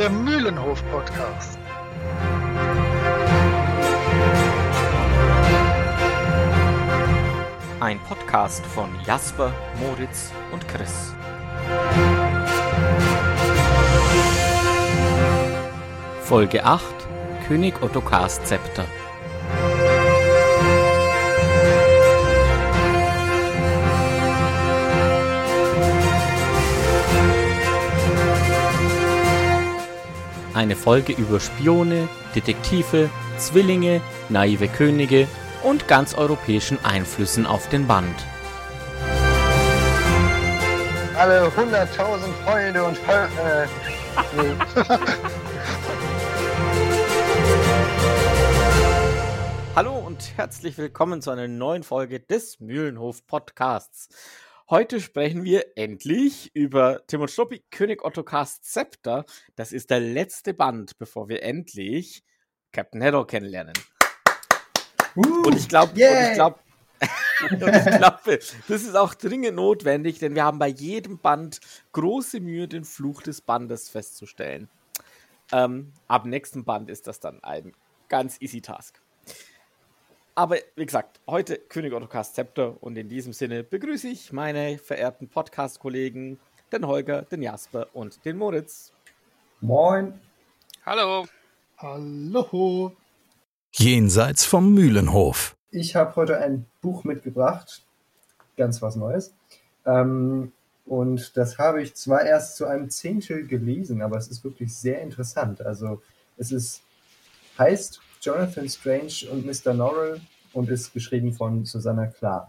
der Mühlenhof-Podcast. Ein Podcast von Jasper, Moritz und Chris. Folge 8 König Ottokars Zepter. Eine Folge über Spione, Detektive, Zwillinge, naive Könige und ganz europäischen Einflüssen auf den Band. Alle 100.000 Freunde und Fol äh, nee. Hallo und herzlich willkommen zu einer neuen Folge des Mühlenhof Podcasts. Heute sprechen wir endlich über Tim und Struppi, König Ottokars Zepter. Das ist der letzte Band, bevor wir endlich Captain Hedor kennenlernen. Uh, Und ich glaube, yay. ich glaube, ich glaube, das ist auch dringend notwendig, denn wir haben bei jedem Band große Mühe, den Fluch des Bandes festzustellen. Ähm, ab nächsten Band ist das dann ein ganz easy Task. Aber wie gesagt, heute König Ottokars Zepter und in diesem Sinne begrüße ich meine verehrten Podcast-Kollegen, den Holger, den Jasper und den Moritz. Moin. Hallo. Hallo. Jenseits vom Mühlenhof. Ich habe heute ein Buch mitgebracht. Ganz was Neues. Ähm, und das habe ich zwar erst zu einem Zehntel gelesen, aber es ist wirklich sehr interessant. Also es ist, heißt Jonathan Strange und Mr. Norrell und ist geschrieben von Susanna Clark.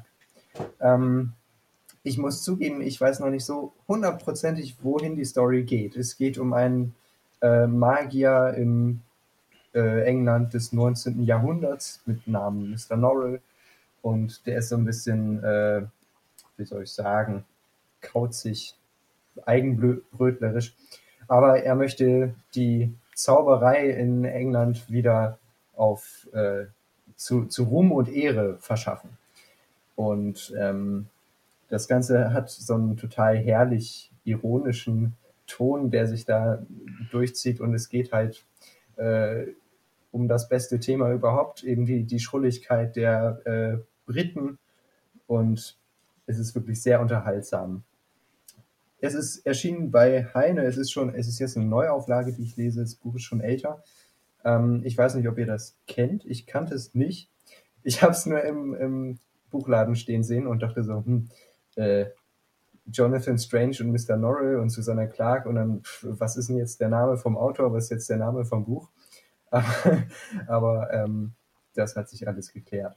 Ähm, ich muss zugeben, ich weiß noch nicht so hundertprozentig, wohin die Story geht. Es geht um einen äh, Magier im äh, England des 19. Jahrhunderts mit Namen Mr. Norrell und der ist so ein bisschen, äh, wie soll ich sagen, kauzig, eigenbrötlerisch. Aber er möchte die Zauberei in England wieder auf äh, zu, zu Ruhm und Ehre verschaffen. Und ähm, das Ganze hat so einen total herrlich ironischen Ton, der sich da durchzieht und es geht halt äh, um das beste Thema überhaupt, eben die, die Schrulligkeit der äh, Briten und es ist wirklich sehr unterhaltsam. Es ist erschienen bei Heine, es ist schon, es ist jetzt eine Neuauflage, die ich lese, das Buch ist schon älter. Ähm, ich weiß nicht, ob ihr das kennt, ich kannte es nicht. Ich habe es nur im, im Buchladen stehen sehen und dachte so, hm, äh, Jonathan Strange und Mr. Norrell und Susanna Clark und dann, pff, was ist denn jetzt der Name vom Autor, was ist jetzt der Name vom Buch? Aber, aber ähm, das hat sich alles geklärt.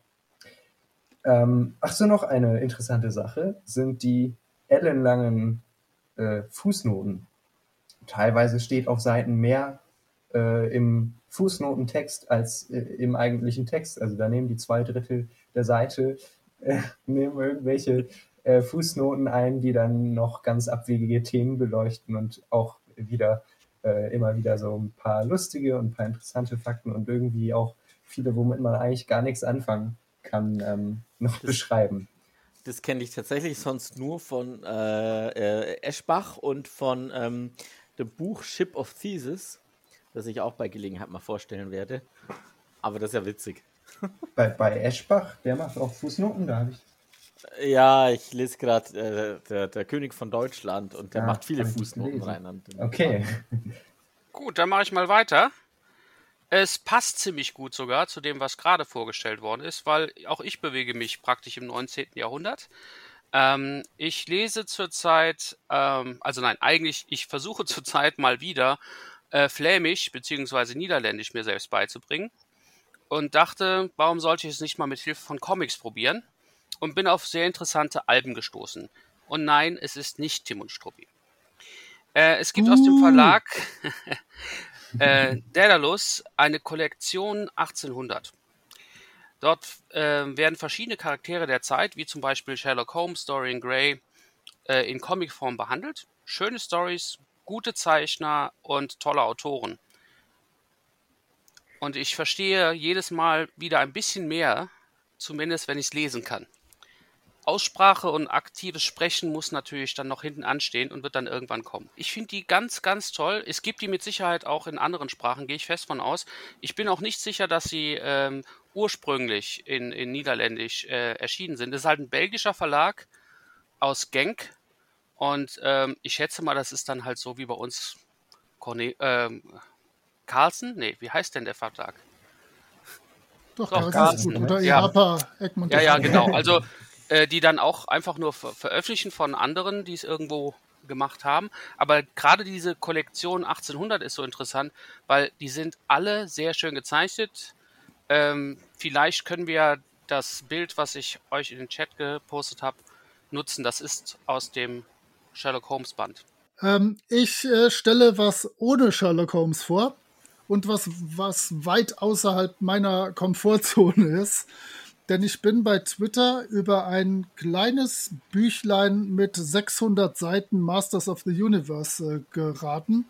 Ähm, ach so, noch eine interessante Sache sind die ellenlangen äh, Fußnoten. Teilweise steht auf Seiten mehr äh, im Fußnotentext als äh, im eigentlichen Text. Also da nehmen die zwei Drittel der Seite äh, nehmen irgendwelche äh, Fußnoten ein, die dann noch ganz abwegige Themen beleuchten und auch wieder äh, immer wieder so ein paar lustige und ein paar interessante Fakten und irgendwie auch viele, womit man eigentlich gar nichts anfangen kann, ähm, noch Das- beschreiben. Das kenne ich tatsächlich sonst nur von äh, äh, Eschbach und von ähm, dem Buch Ship of Thesis, das ich auch bei Gelegenheit mal vorstellen werde. Aber das ist ja witzig. Bei, bei Eschbach, der macht auch Fußnoten, da habe ich. Ja, ich lese gerade äh, der, der König von Deutschland und der Ja, macht viele Fußnoten rein. Okay. Gut, dann mache ich mal weiter. Es passt ziemlich gut sogar zu dem, was gerade vorgestellt worden ist, weil auch ich bewege mich praktisch im 19. Jahrhundert. Ähm, ich lese zurzeit, ähm, also nein, eigentlich, ich versuche zurzeit mal wieder äh, Flämisch bzw. Niederländisch mir selbst beizubringen und dachte, warum sollte ich es nicht mal mit Hilfe von Comics probieren? Und bin auf sehr interessante Alben gestoßen. Und nein, es ist nicht Tim und Struppi. Äh, es gibt aus dem Verlag äh, Daedalus eine Kollektion 1800. Dort äh, werden verschiedene Charaktere der Zeit, wie zum Beispiel Sherlock Holmes, Dorian Gray, äh, in Comicform behandelt. Schöne Stories, gute Zeichner und tolle Autoren. Und ich verstehe jedes Mal wieder ein bisschen mehr, zumindest wenn ich es lesen kann. Aussprache und aktives Sprechen muss natürlich dann noch hinten anstehen und wird dann irgendwann kommen. Ich finde die ganz, ganz toll. Es gibt die mit Sicherheit auch in anderen Sprachen, gehe ich fest von aus. Ich bin auch nicht sicher, dass sie ähm, ursprünglich in, in Niederländisch äh, erschienen sind. Das ist halt ein belgischer Verlag aus Genk. Und ähm, ich schätze mal, das ist dann halt so wie bei uns Corne ähm, Carlsen? Nee, wie heißt denn der Vertrag? Doch, Doch, Carlsen ne? Oder Ja. Eapa, Egmont. Ja, ja, genau. Also äh, die dann auch einfach nur ver veröffentlichen von anderen, die es irgendwo gemacht haben. Aber gerade diese Kollektion 1800 ist so interessant, weil die sind alle sehr schön gezeichnet. Ähm, vielleicht können wir das Bild, was ich euch in den Chat gepostet habe, nutzen. Das ist aus dem Sherlock Holmes Band. Ähm, ich äh, stelle was ohne Sherlock Holmes vor und was, was weit außerhalb meiner Komfortzone ist. Denn ich bin bei Twitter über ein kleines Büchlein mit 600 Seiten Masters of the Universe äh, geraten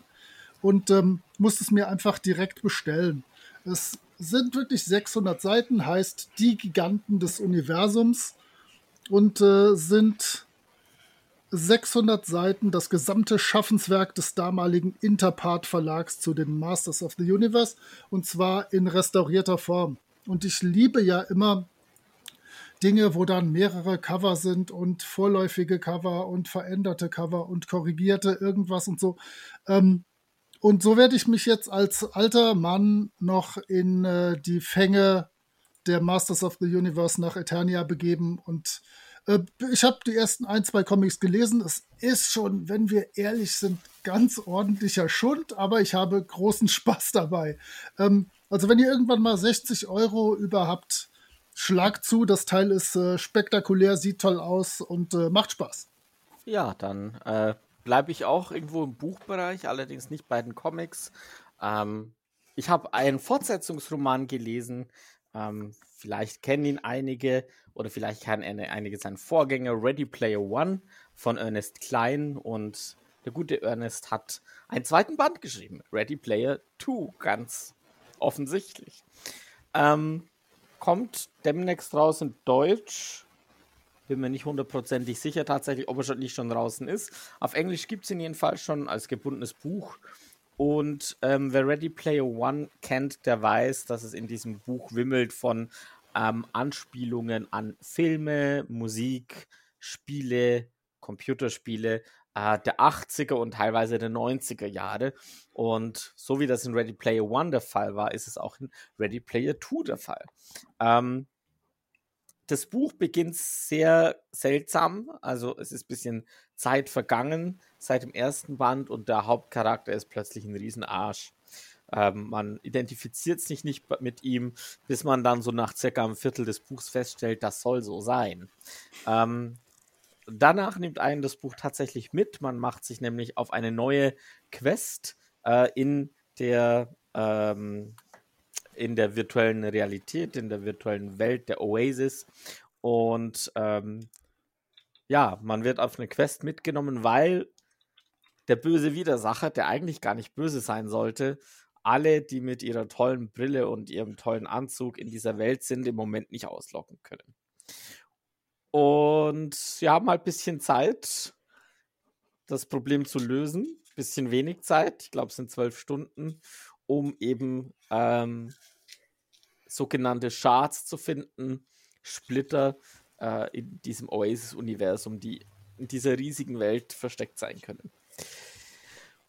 und ähm, musste es mir einfach direkt bestellen. Es sind wirklich 600 Seiten, heißt die Giganten des Universums und äh, sind 600 Seiten das gesamte Schaffenswerk des damaligen Interpart Verlags zu den Masters of the Universe und zwar in restaurierter Form. Und ich liebe ja immer Dinge, wo dann mehrere Cover sind und vorläufige Cover und veränderte Cover und korrigierte irgendwas und so. Ähm, und so werde ich mich jetzt als alter Mann noch in äh, die Fänge der Masters of the Universe nach Eternia begeben und ich habe die ersten ein, zwei Comics gelesen. Es ist schon, wenn wir ehrlich sind, ganz ordentlicher Schund, aber ich habe großen Spaß dabei. Ähm, also wenn ihr irgendwann mal 60 Euro überhaupt, schlag zu. Das Teil ist äh, spektakulär, sieht toll aus und äh, macht Spaß. Ja, dann äh, bleibe ich auch irgendwo im Buchbereich, allerdings nicht bei den Comics. Ähm, ich habe einen Fortsetzungsroman gelesen. Ähm, vielleicht kennen ihn einige oder vielleicht kennen eine, einige seinen Vorgänger, Ready Player One von Ernest Klein. Und der gute Ernest hat einen zweiten Band geschrieben, Ready Player Two, ganz offensichtlich. Ähm, kommt demnächst raus in Deutsch. Bin mir nicht hundertprozentig sicher tatsächlich, ob er schon nicht schon draußen ist. Auf Englisch gibt es ihn jedenfalls schon als gebundenes Buch. Und ähm, wer Ready Player One kennt, der weiß, dass es in diesem Buch wimmelt von ähm, Anspielungen an Filme, Musik, Spiele, Computerspiele äh, der 80er und teilweise der 90er Jahre. Und so wie das in Ready Player One der Fall war, ist es auch in Ready Player Two der Fall. Ähm, das Buch beginnt sehr seltsam. Also es ist ein bisschen Zeit vergangen seit dem ersten Band und der Hauptcharakter ist plötzlich ein Riesenarsch. Ähm, man identifiziert sich nicht mit ihm, bis man dann so nach circa einem Viertel des Buchs feststellt, das soll so sein. Ähm, danach nimmt einen das Buch tatsächlich mit. Man macht sich nämlich auf eine neue Quest äh, in der ähm, in der virtuellen Realität, in der virtuellen Welt der Oasis. Und ähm, ja, man wird auf eine Quest mitgenommen, weil der böse Widersacher, der eigentlich gar nicht böse sein sollte, alle, die mit ihrer tollen Brille und ihrem tollen Anzug in dieser Welt sind, im Moment nicht auslocken können. Und wir haben halt ein bisschen Zeit, das Problem zu lösen. Bisschen wenig Zeit, ich glaube, es sind zwölf Stunden, um eben ähm, sogenannte Shards zu finden, Splitter äh, in diesem Oasis-Universum, die in dieser riesigen Welt versteckt sein können.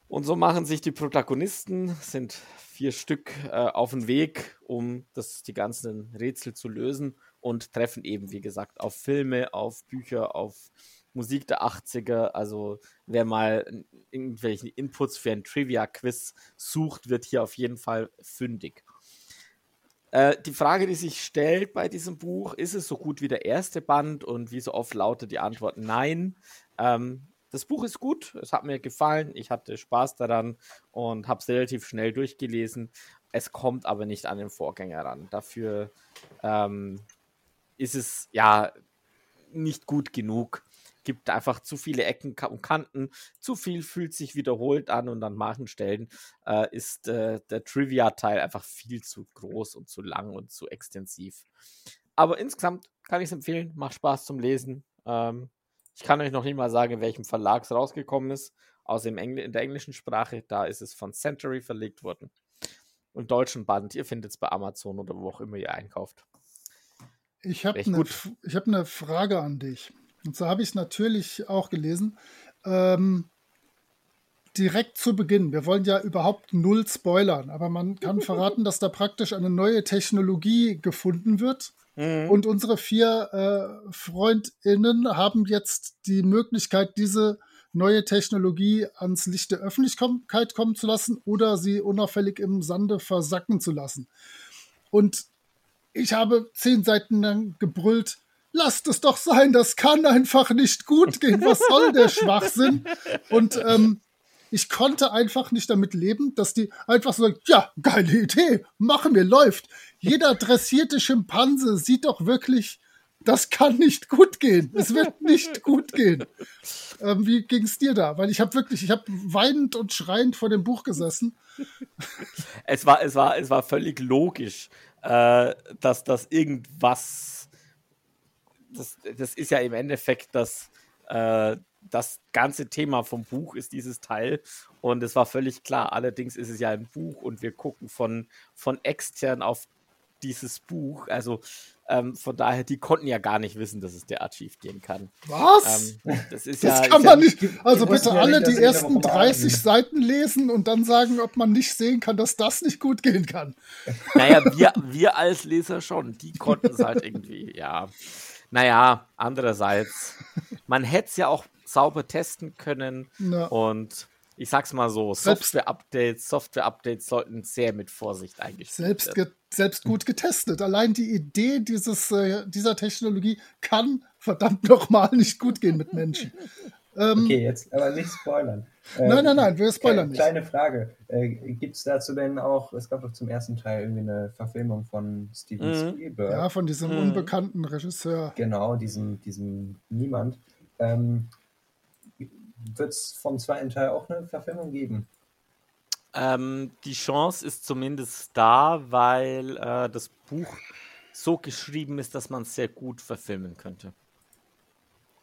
Und so machen sich die Protagonisten, sind vier Stück äh, auf den Weg, um das, die ganzen Rätsel zu lösen und treffen eben, wie gesagt, auf Filme, auf Bücher, auf Musik der 80er. Also wer mal irgendwelche Inputs für ein Trivia-Quiz sucht, wird hier auf jeden Fall fündig. Äh, die Frage, die sich stellt bei diesem Buch, ist es so gut wie der erste Band? Und wie so oft lautet die Antwort nein. Ähm, das Buch ist gut, es hat mir gefallen, ich hatte Spaß daran und habe es relativ schnell durchgelesen. Es kommt aber nicht an den Vorgänger ran. Dafür ähm, ist es ja nicht gut genug. Gibt einfach zu viele Ecken und Kanten, zu viel fühlt sich wiederholt an und an manchen Stellen äh, ist äh, der Trivia-Teil einfach viel zu groß und zu lang und zu extensiv. Aber insgesamt kann ich es empfehlen, macht Spaß zum Lesen. Ähm, ich kann euch noch nicht mal sagen, in welchem Verlag es rausgekommen ist. Außer in der englischen Sprache, da ist es von Century verlegt worden. Und deutschen Band, ihr findet es bei Amazon oder wo auch immer ihr einkauft. Ich habe eine hab ne Frage an dich. Und zwar habe ich es natürlich auch gelesen. Ähm, direkt zu Beginn, wir wollen ja überhaupt null spoilern, aber man kann verraten, dass da praktisch eine neue Technologie gefunden wird. Mhm. Und unsere vier äh, FreundInnen haben jetzt die Möglichkeit, diese neue Technologie ans Licht der Öffentlichkeit kommen zu lassen oder sie unauffällig im Sande versacken zu lassen. Und ich habe zehn Seiten lang gebrüllt, lasst es doch sein, das kann einfach nicht gut gehen. Was soll der Schwachsinn? Und ähm, ich konnte einfach nicht damit leben, dass die einfach so sagen, ja, geile Idee, machen wir, läuft. Jeder dressierte Schimpanse sieht doch wirklich, das kann nicht gut gehen. Es wird nicht gut gehen. Ähm, wie ging es dir da? Weil ich habe wirklich, ich habe weinend und schreiend vor dem Buch gesessen. Es war, es war, es war völlig logisch, äh, dass das irgendwas. Das, das ist ja im Endeffekt das, äh, das ganze Thema vom Buch ist dieses Teil. Und es war völlig klar. Allerdings ist es ja ein Buch und wir gucken von, von extern auf dieses Buch. Also ähm, von daher, die konnten ja gar nicht wissen, dass es derart schief gehen kann. Was? Ähm, das ist das ja, kann ist man ja nicht. Also bitte alle die der ersten Roman 30 sind. Seiten lesen und dann sagen, ob man nicht sehen kann, dass das nicht gut gehen kann. Naja, wir, wir als Leser schon, die konnten es halt irgendwie, ja. Naja, andererseits, man hätte es ja auch sauber testen können Na, und ich sag's mal so, Software-Updates, Software-Updates sollten sehr mit Vorsicht eingestuft selbst, werden. selbst gut getestet. Allein die Idee dieses, äh, dieser Technologie kann verdammt nochmal nicht gut gehen mit Menschen. Ähm, Okay, jetzt aber nicht spoilern. Äh, Nein, nein, nein, wir spoilern Kleine, nicht. kleine Frage. Äh, Gibt es dazu denn auch, es gab doch zum ersten Teil irgendwie eine Verfilmung von Steven Mhm. Spielberg. Ja, von diesem Hm. unbekannten Regisseur. Genau, diesem, diesem Niemand. Ähm, Wird es vom zweiten Teil auch eine Verfilmung geben? Ähm, die Chance ist zumindest da, weil äh, das Buch so geschrieben ist, dass man es sehr gut verfilmen könnte.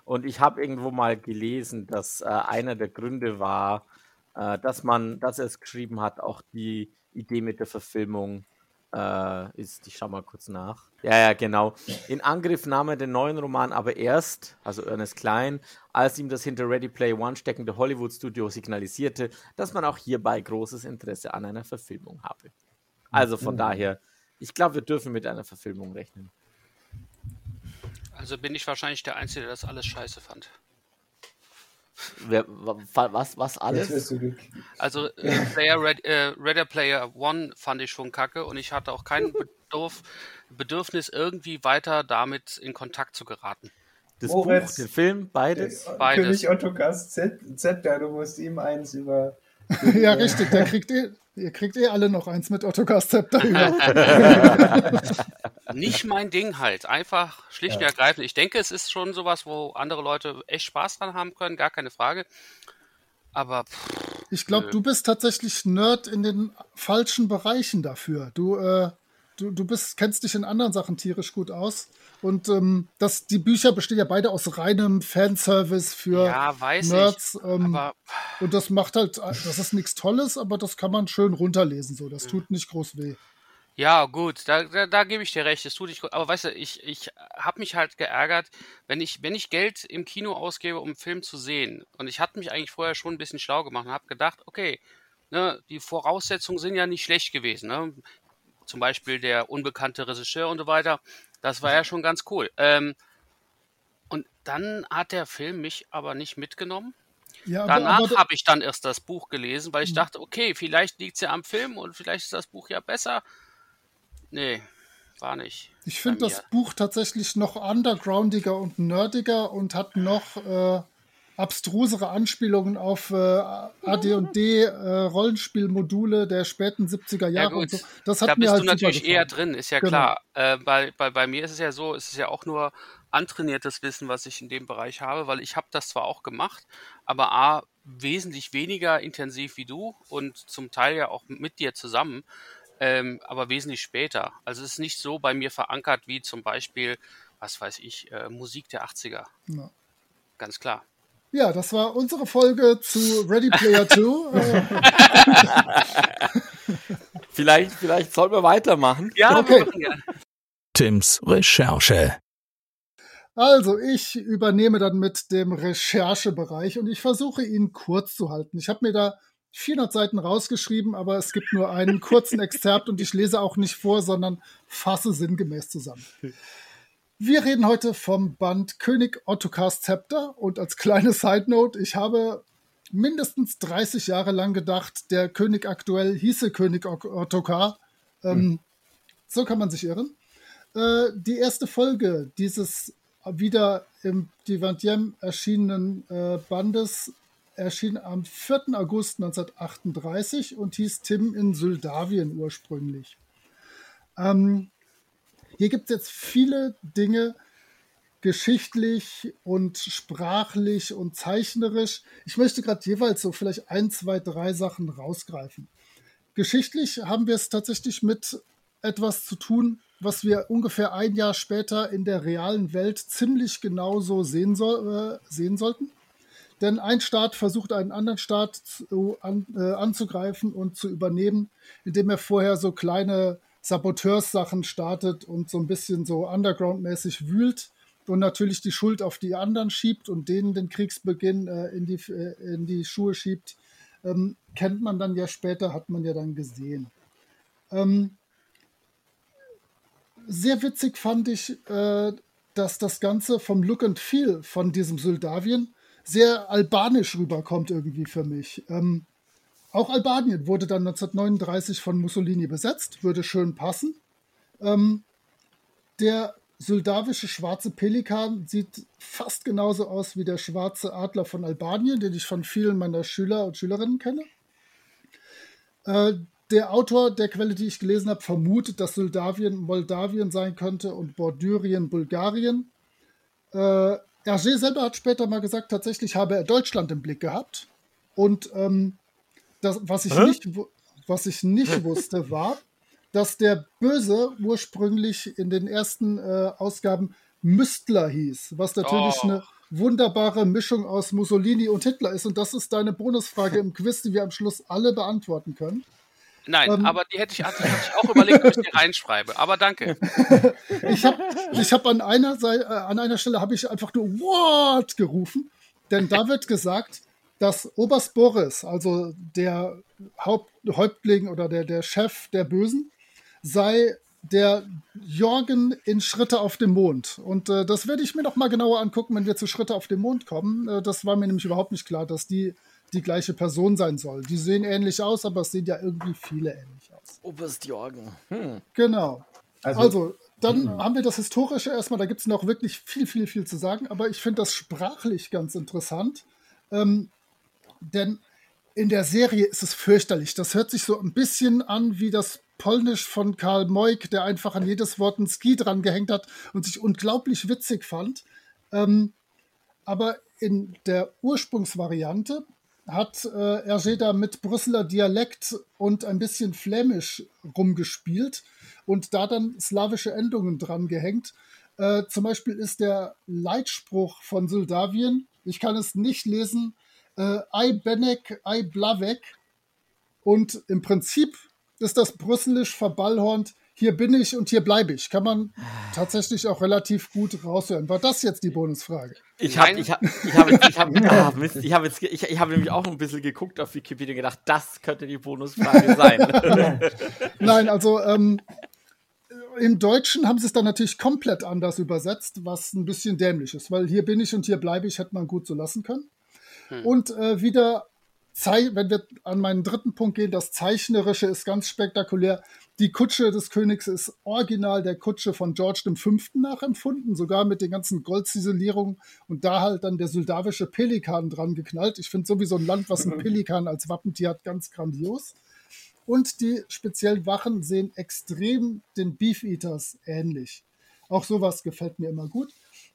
Und ich habe irgendwo mal gelesen, dass äh, einer der Gründe war, äh, dass man, dass er es geschrieben hat, auch die Idee mit der Verfilmung äh, ist. Ich schau mal kurz nach. Ja, ja, genau. In Angriff nahm er den neuen Roman aber erst, also Ernest Klein, als ihm das hinter Ready Player One steckende Hollywood-Studio signalisierte, dass man auch hierbei großes Interesse an einer Verfilmung habe. Also von Mhm. daher, ich glaube, wir dürfen mit einer Verfilmung rechnen. Also bin ich wahrscheinlich der Einzige, der das alles scheiße fand. Wer, wa- was, was alles? Also äh, Player Red, äh, Ready Player One fand ich schon kacke und ich hatte auch kein Bedurf, Bedürfnis, irgendwie weiter damit in Kontakt zu geraten. Das Moritz. Buch, den Film, beides? Äh, Beides. König Ottokars Z Zepter, du musst ihm eins über. ja, richtig, der kriegt eh, ihr kriegt eh alle noch eins mit Ottokar Scepter über. Nicht mein Ding halt. Einfach schlicht und Ja. ergreifend. Ich denke, es ist schon sowas, wo andere Leute echt Spaß dran haben können, gar keine Frage. Aber pff, Ich glaube, du bist tatsächlich Nerd in den falschen Bereichen dafür. Du, äh, du, du bist, kennst dich in anderen Sachen tierisch gut aus. Und ähm, das, die Bücher bestehen ja beide aus reinem Fanservice für ja, weiß Nerds. ich. Ähm, Aber und das macht halt, das ist nichts Tolles, aber das kann man schön runterlesen. So, das tut nicht groß weh. Ja, gut, da, da, da gebe ich dir recht, es tut nicht gut. Aber weißt du, ich, ich habe mich halt geärgert, wenn ich, wenn ich Geld im Kino ausgebe, um einen Film zu sehen. Und ich hatte mich eigentlich vorher schon ein bisschen schlau gemacht und habe gedacht, okay, ne, die Voraussetzungen sind ja nicht schlecht gewesen. Ne? Zum Beispiel der unbekannte Regisseur und so weiter. Das war ja schon ganz cool. Ähm, und dann hat der Film mich aber nicht mitgenommen. Ja, aber, Danach habe ich dann erst das Buch gelesen, weil ich dachte, okay, vielleicht liegt es ja am Film und vielleicht ist das Buch ja besser. Nee, war nicht. ich finde das. Buch tatsächlich noch undergroundiger und nerdiger und hat noch äh, abstrusere Anspielungen auf äh, AD&D äh, Rollenspielmodule der späten 70er Jahre und gut. so. Das hat Da mir bist halt du natürlich eher drin, ist ja Genau. klar. Äh, bei, bei, bei mir ist es ja so, es ist ja auch nur antrainiertes Wissen, was ich in dem Bereich habe, weil ich habe das zwar auch gemacht, aber A, wesentlich weniger intensiv wie du und zum Teil ja auch mit dir zusammen, ähm, aber wesentlich später. Also es ist nicht so bei mir verankert wie zum Beispiel, was weiß ich, äh, Musik der 80er. Ja. Ganz klar. Ja, das war unsere Folge zu Ready Player 2. Äh, Vielleicht, vielleicht sollten wir weitermachen. Ja, Okay. ja. Tims Recherche. Also, ich übernehme dann mit dem Recherchebereich und ich versuche ihn kurz zu halten. Ich habe mir da 400 Seiten rausgeschrieben, aber es gibt nur einen kurzen Exzerpt und ich lese auch nicht vor, sondern fasse sinngemäß zusammen. Wir reden heute vom Band König Ottokars Zepter und als kleine Side Note, ich habe mindestens 30 Jahre lang gedacht, der König aktuell hieße König Ok- Ottokar. Ähm, So kann man sich irren. Äh, die erste Folge dieses wieder im Divantiem erschienenen äh, Bandes erschien am 4. August 1938 und hieß Tim in Syldawien ursprünglich. Ähm, hier gibt es jetzt viele Dinge, geschichtlich und sprachlich und zeichnerisch. Ich möchte gerade jeweils so vielleicht ein, zwei, drei Sachen rausgreifen. Geschichtlich haben wir es tatsächlich mit etwas zu tun, was wir ungefähr ein Jahr später in der realen Welt ziemlich genauso sehen, soll, äh, sehen sollten. Denn ein Staat versucht einen anderen Staat zu, an, äh, anzugreifen und zu übernehmen, indem er vorher so kleine Saboteurssachen startet und so ein bisschen so underground-mäßig wühlt und natürlich die Schuld auf die anderen schiebt und denen den Kriegsbeginn äh, in, die, äh, in die Schuhe schiebt. Ähm, kennt man dann ja später, hat man ja dann gesehen. Ähm, sehr witzig fand ich, äh, dass das Ganze vom Look and Feel von diesem Syldawien sehr albanisch rüberkommt irgendwie für mich. Ähm, auch Albanien wurde dann 1939 von Mussolini besetzt, würde schön passen. Ähm, der soldawische schwarze Pelikan sieht fast genauso aus wie der schwarze Adler von Albanien, den ich von vielen meiner Schüler und Schülerinnen kenne. Äh, der Autor der Quelle, die ich gelesen habe, vermutet, dass Moldawien Moldawien sein könnte und Bordürien Bulgarien. Äh, Hergé selber hat später mal gesagt, tatsächlich habe er Deutschland im Blick gehabt. Und ähm, das, was, ich Hä? nicht, was ich nicht wusste, war, dass der Böse ursprünglich in den ersten äh, Ausgaben Müstler hieß, was natürlich Oh. eine wunderbare Mischung aus Mussolini und Hitler ist. Und das ist deine Bonusfrage im Quiz, die wir am Schluss alle beantworten können. Nein, Ähm. aber die hätte ich, hatte ich, hatte ich auch überlegt, ob ich die reinschreibe. Aber danke. Ich habe ich hab an, einer äh, an einer Stelle habe ich einfach nur What gerufen, denn da wird gesagt, dass Oberst Boris, also der Haupt, Häuptling oder der, der Chef der Bösen, sei der Jorgen in Schritte auf dem Mond. Und äh, das werde ich mir noch mal genauer angucken, wenn wir zu Schritte auf dem Mond kommen. Äh, das war mir nämlich überhaupt nicht klar, dass die die gleiche Person sein soll. Die sehen ähnlich aus, aber es sehen ja irgendwie viele ähnlich aus. Oberst Jorgen. Hm. Genau. Also, Also, dann haben wir das Historische erstmal, da gibt es noch wirklich viel, viel, viel zu sagen, aber ich finde das sprachlich ganz interessant. Ähm, denn in der Serie ist es fürchterlich. Das hört sich so ein bisschen an wie das Polnisch von Karl Moik, der einfach an jedes Wort ein Ski dran gehängt hat und sich unglaublich witzig fand. Ähm, aber in der Ursprungsvariante hat äh, Hergé da mit Brüsseler Dialekt und ein bisschen Flämisch rumgespielt und da dann slawische Endungen dran gehängt. Äh, zum Beispiel ist der Leitspruch von Soldawien, ich kann es nicht lesen, äh, I Benek, I Blavek. Und im Prinzip ist das brüsselisch verballhornt, hier bin ich und hier bleibe ich. Kann man tatsächlich auch relativ gut raushören. War das jetzt die Bonusfrage? Ich habe ich hab, ich hab, jetzt- ich hab, ah, Mist, ich hab jetzt, ich, ich habe nämlich auch ein bisschen geguckt auf Wikipedia und gedacht, das könnte die Bonusfrage sein. Nein, also ähm, im Deutschen haben sie es dann natürlich komplett anders übersetzt, was ein bisschen dämlich ist, weil hier bin ich und hier bleibe ich, hätte man gut so lassen können. Und äh, wieder, wenn wir an meinen dritten Punkt gehen, das Zeichnerische ist ganz spektakulär. Die Kutsche des Königs ist original der Kutsche von George V. nachempfunden, sogar mit den ganzen Goldziselierungen und da halt dann der soldawische Pelikan dran geknallt. Ich finde sowieso ein Land, was einen Pelikan als Wappentier hat, ganz grandios. Und die speziellen Wachen sehen extrem den Beef Eaters ähnlich. Auch sowas gefällt mir immer gut.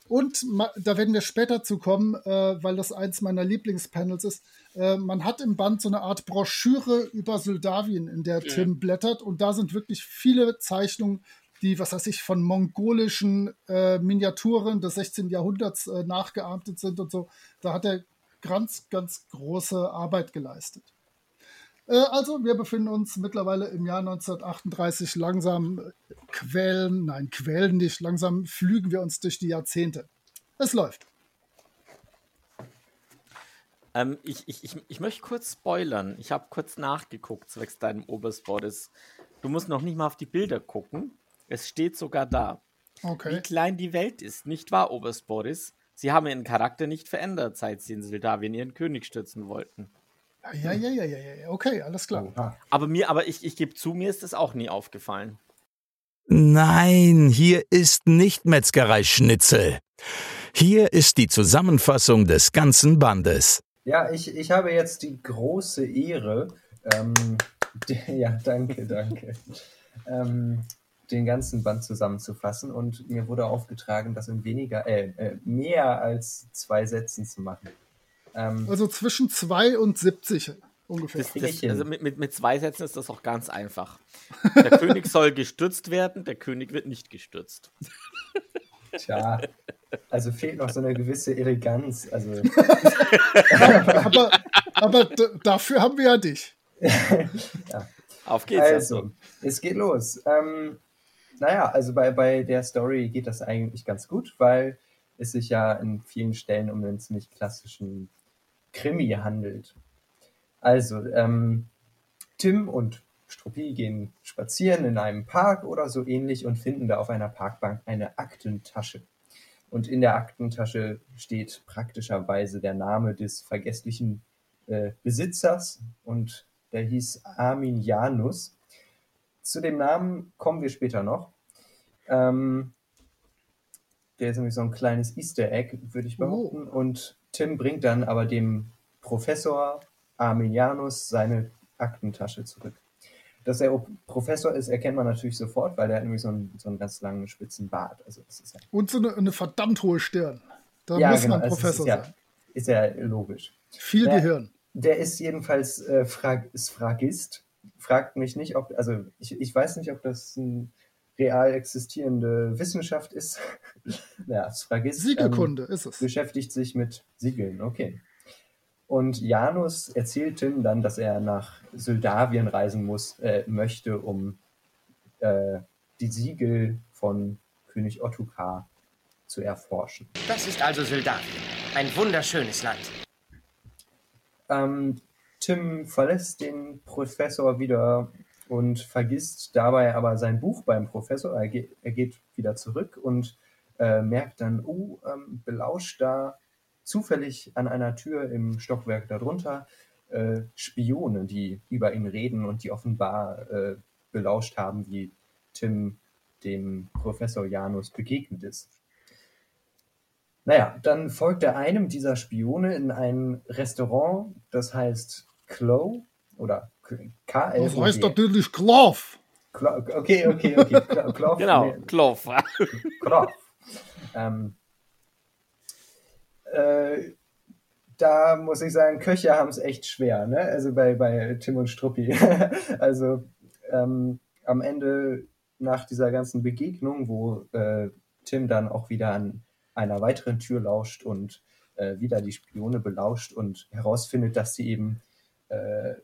Und da werden wir später zu kommen, äh, weil das eins meiner Lieblingspanels ist. Äh, man hat im Band so eine Art Broschüre über Soldawien, in der Tim blättert. Und da sind wirklich viele Zeichnungen, die, was weiß ich, von mongolischen äh, Miniaturen des 16. Jahrhunderts äh, nachgeahmt sind und so. Da hat er ganz, ganz große Arbeit geleistet. Äh, also, wir befinden uns mittlerweile im Jahr 1938 langsam äh, quälen, nein, quälen nicht, langsam flügen wir uns durch die Jahrzehnte. Es läuft. Ähm, ich, ich, ich, ich möchte kurz spoilern. Ich habe kurz nachgeguckt, zwecks deinem Obersportes. Du musst noch nicht mal auf die Bilder gucken. Es steht sogar da. Okay. Wie klein die Welt ist, nicht wahr, Obersportis? Sie haben ihren Charakter nicht verändert, seit sie in Sildavien ihren König stürzen wollten. Ja, ja, ja, ja, ja, okay, alles klar. Oha. Aber mir, aber ich, ich gebe zu, mir ist das auch nie aufgefallen. Nein, hier ist nicht Metzgerei Schnitzel. Hier ist die Zusammenfassung des ganzen Bandes. Ja, ich, ich habe jetzt die große Ehre, ähm, ja, danke, danke, ähm, den ganzen Band zusammenzufassen und mir wurde aufgetragen, das in weniger, äh, äh, mehr als zwei Sätzen zu machen. Ähm, Also zwischen 2 und 70 ungefähr. Das, das, also mit, mit, mit zwei Sätzen ist das auch ganz einfach. Der König soll gestürzt werden, der König wird nicht gestürzt. tja, also fehlt noch so eine gewisse Eleganz. Also, aber aber dafür haben wir ja dich. Auf geht's. Also, es geht los. Ähm, naja, also bei, bei der Story geht das eigentlich ganz gut, weil es sich ja in vielen Stellen um einen ziemlich klassischen Krimi handelt. Also, ähm, Tim und Struppi gehen spazieren in einem Park oder so ähnlich und finden da auf einer Parkbank eine Aktentasche. Und in der Aktentasche steht praktischerweise der Name des vergesslichen äh, Besitzers und der hieß Armin Janus. Zu dem Namen kommen wir später noch. Ähm, der ist nämlich so ein kleines Easter Egg, würde ich behaupten. Und Tim bringt dann aber dem Professor Armin Janus seine Aktentasche zurück. Dass er Professor ist, erkennt man natürlich sofort, weil er hat nämlich so einen, so einen ganz langen, spitzen Bart. Also das ist ja, Und so eine, eine verdammt hohe Stirn. Da ja, muss genau, man also es Professor ist ja, sein. ist ja logisch. Viel Ja. Gehirn. Der ist jedenfalls äh, Frag ist Fragist. Fragt mich nicht, ob, also ich, ich weiß nicht, ob das eine real existierende Wissenschaft ist. naja, als Fragist. Siegelkunde ist Ähm, es. beschäftigt sich mit Siegeln, okay. Und Janus erzählt Tim dann, dass er nach Syldavien reisen muss, äh, möchte, um äh, die Siegel von König Ottokar zu erforschen. Das ist also Syldavien. Ein wunderschönes Land. Ähm, Tim verlässt den Professor wieder und vergisst dabei aber sein Buch beim Professor. Er, geht, er geht wieder zurück und äh, merkt dann, oh, ähm, belauscht da zufällig an einer Tür im Stockwerk darunter äh, Spione, die über ihn reden und die offenbar äh, belauscht haben, wie Tim dem Professor Janus begegnet ist. Naja, dann folgt er einem dieser Spione in ein Restaurant, das heißt Klo oder KL. Das heißt natürlich Klav. Okay, okay, okay. Klo- Kloff, Genau, nee, Kloff. Kloff. Ähm, äh, da muss ich sagen, Köche haben es echt schwer, ne? Also bei, bei Tim und Struppi. also ähm, am Ende nach dieser ganzen Begegnung, wo äh, Tim dann auch wieder an einer weiteren Tür lauscht und äh, wieder die Spione belauscht und herausfindet, dass sie eben äh,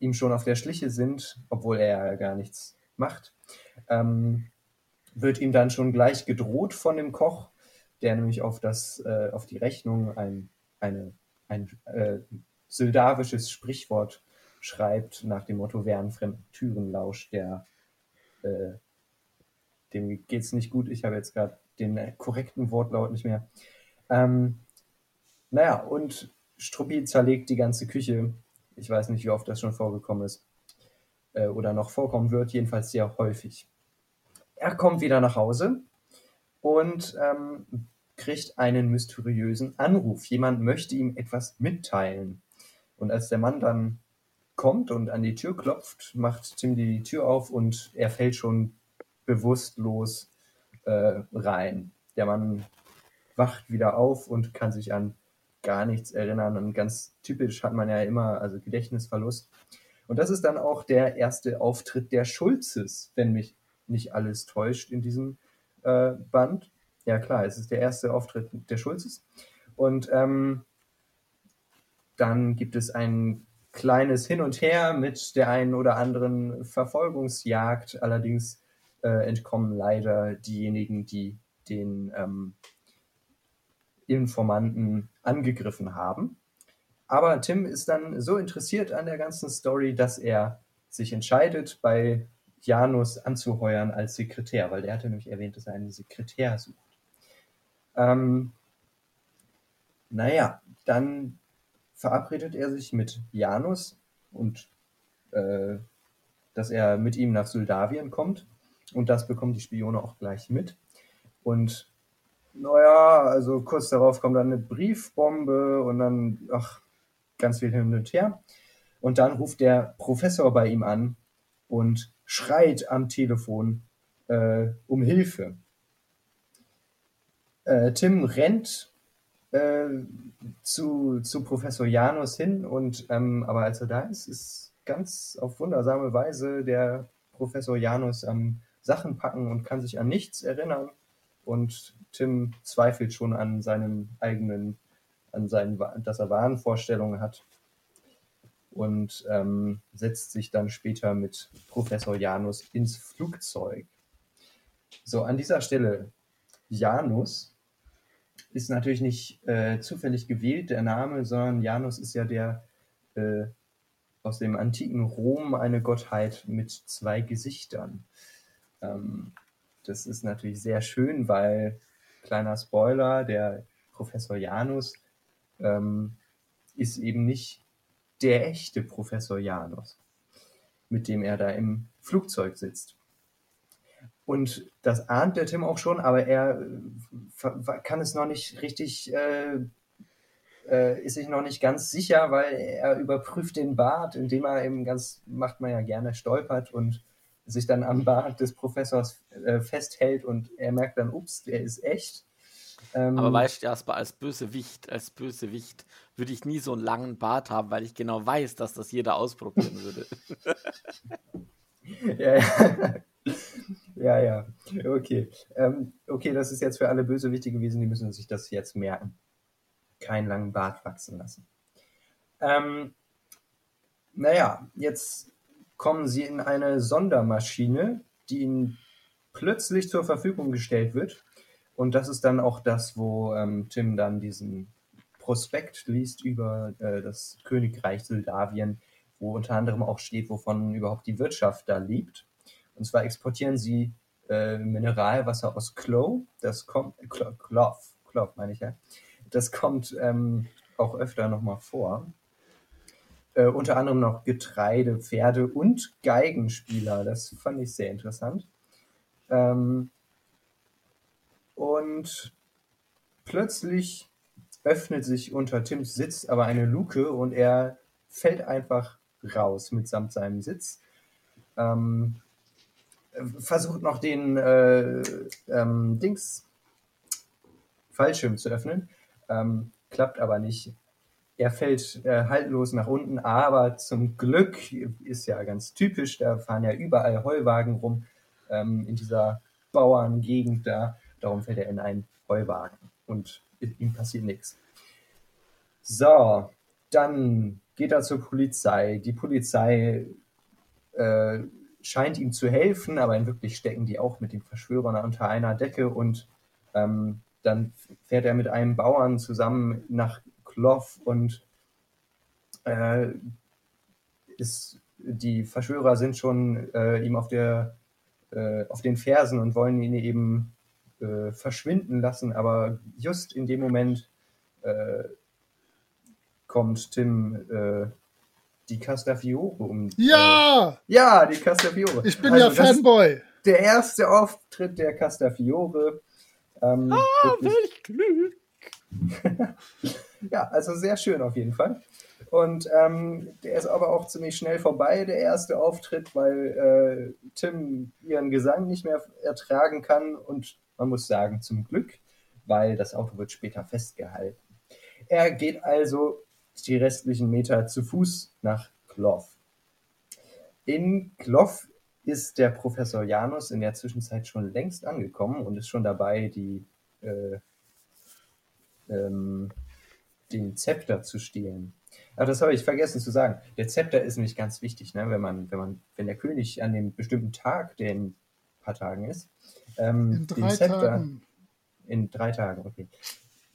ihm schon auf der Schliche sind, obwohl er ja gar nichts macht, ähm, wird ihm dann schon gleich gedroht von dem Koch, der nämlich auf, das, äh, auf die Rechnung ein, eine, ein äh, soldavisches Sprichwort schreibt, nach dem Motto, wer an fremden Türen lauscht, der äh, dem geht's nicht gut. Ich habe jetzt gerade den korrekten Wortlaut nicht mehr. Ähm, naja, und Struppi zerlegt die ganze Küche. Ich weiß nicht, wie oft das schon vorgekommen ist. Äh, oder noch vorkommen wird, jedenfalls sehr häufig. Er kommt wieder nach Hause und ähm, kriegt einen mysteriösen Anruf. Jemand möchte ihm etwas mitteilen. Und als der Mann dann kommt und an die Tür klopft, macht Tim die Tür auf und er fällt schon bewusstlos äh, rein. Der Mann wacht wieder auf und kann sich an gar nichts erinnern. Und ganz typisch hat man ja immer, also Gedächtnisverlust. Und das ist dann auch der erste Auftritt der Schulzes, wenn mich nicht alles täuscht in diesem äh, Band. Ja klar, es ist der erste Auftritt der Schulzes. Und ähm, dann gibt es ein kleines Hin und Her mit der einen oder anderen Verfolgungsjagd. Allerdings äh, entkommen leider diejenigen, die den ähm, Informanten angegriffen haben. Aber Tim ist dann so interessiert an der ganzen Story, dass er sich entscheidet, bei Janus anzuheuern als Sekretär, weil der hatte nämlich erwähnt, dass er einen Sekretär sucht. Ähm, naja, dann verabredet er sich mit Janus und äh, dass er mit ihm nach Suldavien kommt. Und das bekommen die Spione auch gleich mit. Und naja, also kurz darauf kommt dann eine Briefbombe und dann, ach, ganz viel hin und her. Und dann ruft der Professor bei ihm an und schreit am Telefon äh, um Hilfe. Äh, Tim rennt äh, zu, zu Professor Janus hin und ähm, aber als er da ist, ist ganz auf wundersame Weise der Professor Janus am Sachen packen und kann sich an nichts erinnern. Und Tim zweifelt schon an seinem eigenen, an seinen, dass er Wahnvorstellungen hat und ähm, setzt sich dann später mit Professor Janus ins Flugzeug. So, an dieser Stelle, Janus ist natürlich nicht äh, zufällig gewählt, der Name, sondern Janus ist ja der äh, aus dem antiken Rom eine Gottheit mit zwei Gesichtern. Ähm, das ist natürlich sehr schön, weil, kleiner Spoiler, der Professor Janus ähm, ist eben nicht der echte Professor Janus, mit dem er da im Flugzeug sitzt. Und das ahnt der Tim auch schon, aber er äh, kann es noch nicht richtig, äh, äh, ist sich noch nicht ganz sicher, weil er überprüft den Bart, indem er eben ganz, macht man ja gerne, stolpert und sich dann am Bart des Professors äh, festhält und er merkt dann, ups, der ist echt. Ähm, Aber weißt du, Jasper, als Bösewicht, als Bösewicht würde ich nie so einen langen Bart haben, weil ich genau weiß, dass das jeder ausprobieren würde. ja, ja. ja, ja. Okay. Ähm, okay, das ist jetzt für alle Bösewichte gewesen, die müssen sich das jetzt merken. Keinen langen Bart wachsen lassen. Ähm, naja, jetzt kommen sie in eine Sondermaschine, die ihnen plötzlich zur Verfügung gestellt wird und das ist dann auch das, wo ähm, Tim dann diesen Prospekt liest über äh, das Königreich Moldawien, wo unter anderem auch steht, wovon überhaupt die Wirtschaft da liegt. Und zwar exportieren sie äh, Mineralwasser aus Clove, das kommt, Clove, Clove meine ich ja, das kommt ähm, auch öfter nochmal vor. Äh, unter anderem noch Getreide, Pferde und Geigenspieler. Das fand ich sehr interessant. Ähm, und plötzlich öffnet sich unter Tims Sitz aber eine Luke und er fällt einfach raus mitsamt seinem Sitz. Ähm, versucht noch den äh, ähm, Dings Fallschirm zu öffnen, ähm, klappt aber nicht. Er fällt äh, haltlos nach unten, aber zum Glück ist ja ganz typisch, da fahren ja überall Heuwagen rum ähm, in dieser Bauerngegend da. Darum fällt er in einen Heuwagen und ihm passiert nichts. So, dann geht er zur Polizei. Die Polizei äh, scheint ihm zu helfen, aber in wirklich stecken die auch mit den Verschwörern unter einer Decke und ähm, dann fährt er mit einem Bauern zusammen nach Kloff und äh, ist, die Verschwörer sind schon äh, ihm auf, der, äh, auf den Fersen und wollen ihn eben äh, verschwinden lassen, aber just in dem Moment äh, kommt Tim äh, die Castafiore um. Ja! Ja, die Castafiore. Ich bin also ja Fanboy. Der erste Auftritt der Castafiore. Ähm, ah, welch Glück! ja, also sehr schön auf jeden Fall. Und ähm, der ist aber auch ziemlich schnell vorbei, der erste Auftritt, weil äh, Tim ihren Gesang nicht mehr ertragen kann und man muss sagen, zum Glück, weil das Auto wird später festgehalten. Er geht also die restlichen Meter zu Fuß nach Kloff. In Kloff ist der Professor Janus in der Zwischenzeit schon längst angekommen und ist schon dabei, die, äh, ähm, den Zepter zu stehlen. Aber das habe ich vergessen zu sagen. Der Zepter ist nämlich ganz wichtig, ne? wenn man, wenn man, wenn der König an dem bestimmten Tag, der in ein paar Tagen ist, ähm, In den drei Zepter Tagen. in drei Tagen, okay.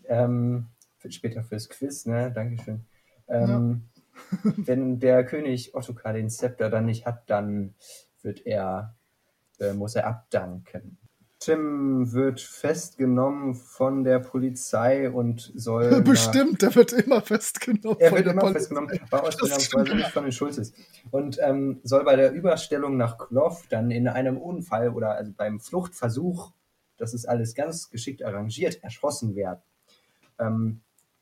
Ähm, später fürs Quiz, ne? Dankeschön. Ähm, wenn der König Ottokar den Zepter dann nicht hat, dann wird er, äh, muss er abdanken. Tim wird festgenommen von der Polizei und soll. Bestimmt, der wird immer festgenommen. er von wird der immer Polizei. festgenommen, ausgenommen stimmt. nicht von den Schulzes. Und ähm, soll bei der Überstellung nach Kloff dann in einem Unfall oder also beim Fluchtversuch, das ist alles ganz geschickt arrangiert, erschossen werden. Ähm,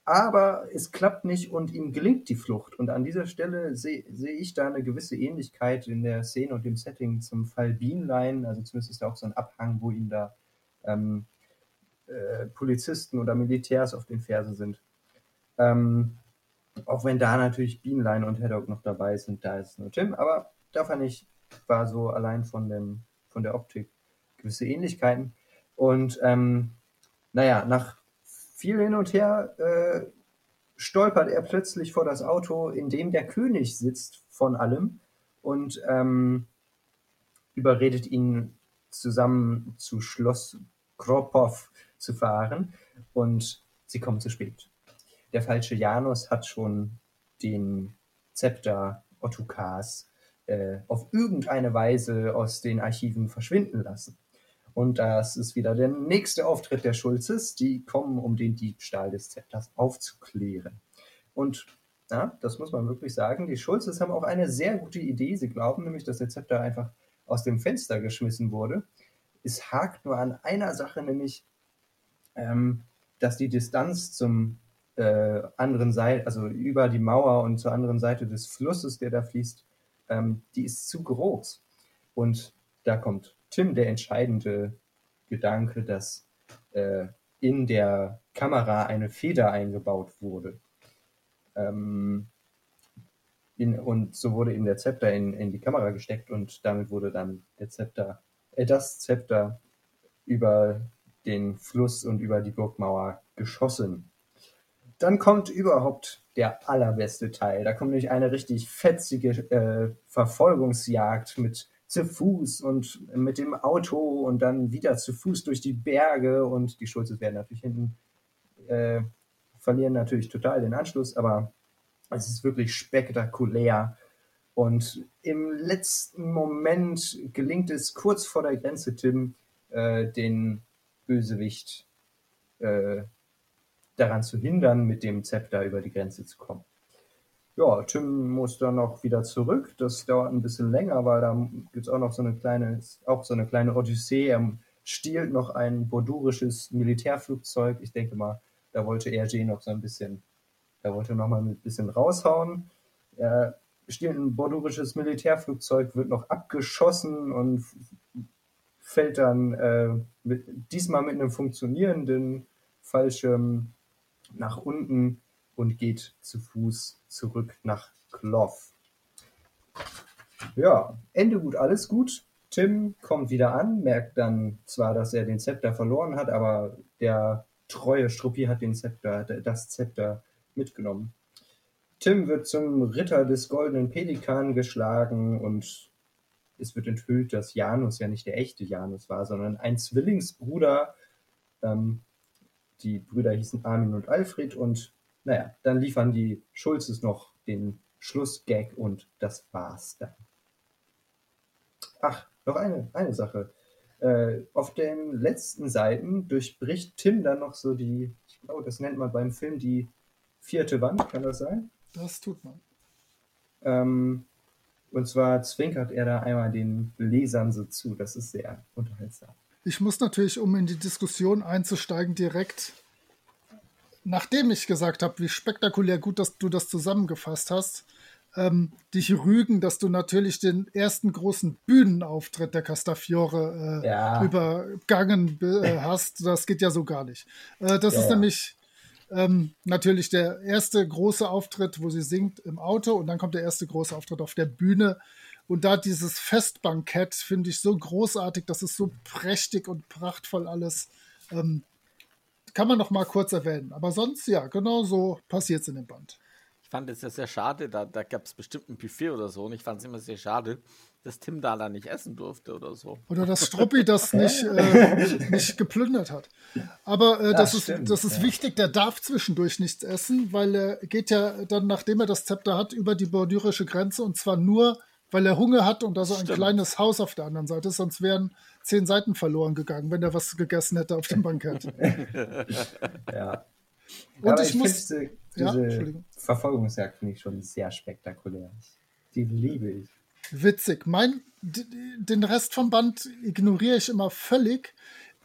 aber es klappt nicht und ihm gelingt die Flucht. Und an dieser Stelle sehe sehe ich da eine gewisse Ähnlichkeit in der Szene und dem Setting zum Fall Bienlein. Also zumindest ist da auch so ein Abhang, wo ihm da ähm, äh, Polizisten oder Militärs auf den Fersen sind. Ähm, auch wenn da natürlich Bienlein und Haddock noch dabei sind, da ist nur Tim. Aber da fand ich, war so allein von, dem, von der Optik gewisse Ähnlichkeiten. Und ähm, naja, nach viel hin und her äh, stolpert er plötzlich vor das Auto, in dem der König sitzt von allem und ähm, überredet ihn zusammen zu Schloss Kropov zu fahren und sie kommen zu spät. Der falsche Janus hat schon den Zepter Ottokars äh, auf irgendeine Weise aus den Archiven verschwinden lassen. Und das ist wieder der nächste Auftritt der Schulzes. Die kommen, um den Diebstahl des Zepters aufzuklären. Und ja, das muss man wirklich sagen, die Schulzes haben auch eine sehr gute Idee. Sie glauben nämlich, dass der Zepter einfach aus dem Fenster geschmissen wurde. Es hakt nur an einer Sache, nämlich, ähm, dass die Distanz zum äh, anderen Seite, also über die Mauer und zur anderen Seite des Flusses, der da fließt, ähm, die ist zu groß. Und da kommt Tim der entscheidende Gedanke, dass äh, in der Kamera eine Feder eingebaut wurde. Ähm, in, und so wurde eben der Zepter in, in die Kamera gesteckt und damit wurde dann der Zepter, äh, das Zepter über den Fluss und über die Burgmauer geschossen. Dann kommt überhaupt der allerbeste Teil. Da kommt nämlich eine richtig fetzige äh, Verfolgungsjagd mit zu Fuß und mit dem Auto und dann wieder zu Fuß durch die Berge und die Schulzes werden natürlich hinten äh, verlieren natürlich total den Anschluss, aber es ist wirklich spektakulär. Und im letzten Moment gelingt es kurz vor der Grenze Tim, äh, den Bösewicht äh, daran zu hindern, mit dem Zepter über die Grenze zu kommen. Ja, Tim muss dann noch wieder zurück. Das dauert ein bisschen länger, weil da gibt es auch noch so eine kleine, auch so eine kleine Odyssee. Er stiehlt noch ein bordurisches Militärflugzeug. Ich denke mal, da wollte RG noch so ein bisschen, da wollte noch mal ein bisschen raushauen. Er stiehlt ein bordurisches Militärflugzeug, wird noch abgeschossen und fällt dann äh, mit, diesmal mit einem funktionierenden Fallschirm nach unten und geht zu Fuß zurück nach Kloff. Ja, Ende gut, alles gut. Tim kommt wieder an, merkt dann zwar, dass er den Zepter verloren hat, aber der treue Struppi hat den Zepter, das Zepter mitgenommen. Tim wird zum Ritter des Goldenen Pelikan geschlagen und es wird enthüllt, dass Janus ja nicht der echte Janus war, sondern ein Zwillingsbruder. Ähm, die Brüder hießen Armin und Alfred und naja, dann liefern die Schulzes noch den Schlussgag und das war's dann. Ach, noch eine, eine Sache. Äh, auf den letzten Seiten durchbricht Tim dann noch so die, ich glaube, das nennt man beim Film die vierte Wand, kann das sein? Das tut man. Ähm, und zwar zwinkert er da einmal den Lesern so zu. Das ist sehr unterhaltsam. Ich muss natürlich, um in die Diskussion einzusteigen, direkt, nachdem ich gesagt habe, wie spektakulär gut, dass du das zusammengefasst hast, ähm, dich rügen, dass du natürlich den ersten großen Bühnenauftritt der Castafiore äh, Ja. übergangen äh, hast. Das geht ja so gar nicht. Äh, das Ja, ist ja. nämlich ähm, natürlich der erste große Auftritt, wo sie singt im Auto und dann kommt der erste große Auftritt auf der Bühne. Und da dieses Festbankett finde ich so großartig, das ist so prächtig und prachtvoll alles. Ähm, kann man noch mal kurz erwähnen. Aber sonst, ja, genau so passiert es in dem Band. Ich fand es ja sehr schade, da, da gab es bestimmt ein Buffet oder so und ich fand es immer sehr schade, dass Tim da dann nicht essen durfte oder so. Oder dass Struppi das nicht, äh, nicht geplündert hat. Aber äh, das, stimmt, ist, das ist ja. wichtig, der darf zwischendurch nichts essen, weil er geht ja dann, nachdem er das Zepter hat, über die bordyrische Grenze und zwar nur, weil er Hunger hat und da so ein Stimmt. kleines Haus auf der anderen Seite ist, sonst wären zehn Seiten verloren gegangen, wenn er was gegessen hätte auf dem Bankett. Ja. Und Aber ich ich, muss- finde Ja, diese Entschuldigung. Verfolgungsjagd finde ich schon sehr spektakulär. Die liebe ich. Witzig. Mein, den Rest vom Band ignoriere ich immer völlig.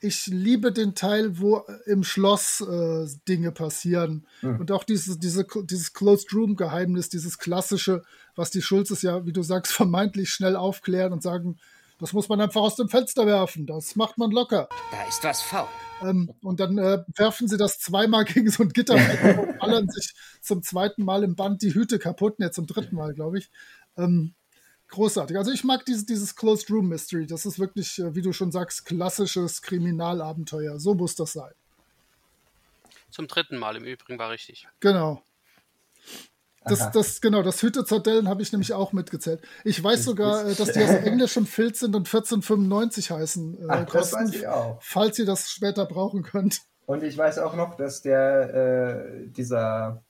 Ich liebe den Teil, wo im Schloss äh, Dinge passieren. Und auch dieses, diese, dieses Closed Room Geheimnis, dieses klassische, was die Schulzes ja, wie du sagst, vermeintlich schnell aufklären und sagen, das muss man einfach aus dem Fenster werfen. Das macht man locker. Da ist was faul. Ähm, und dann äh, werfen sie das zweimal gegen so ein Gitter und ballern sich zum zweiten Mal im Band die Hüte kaputt. Ne, zum dritten Mal, glaube ich. Ähm, großartig. Also ich mag dieses, dieses Closed Room Mystery. Das ist wirklich, äh, wie du schon sagst, klassisches Kriminalabenteuer. So muss das sein. Zum dritten Mal im Übrigen war richtig. Genau. Das, Aha. das, genau, das Hütezardellen habe ich nämlich auch mitgezählt. Ich weiß sogar, äh, dass die aus englischem Filz sind und 1495 heißen. Äh, Ach, das kosten, weiß ich auch. falls ihr das später brauchen könnt. Und ich weiß auch noch, dass der, äh, dieser,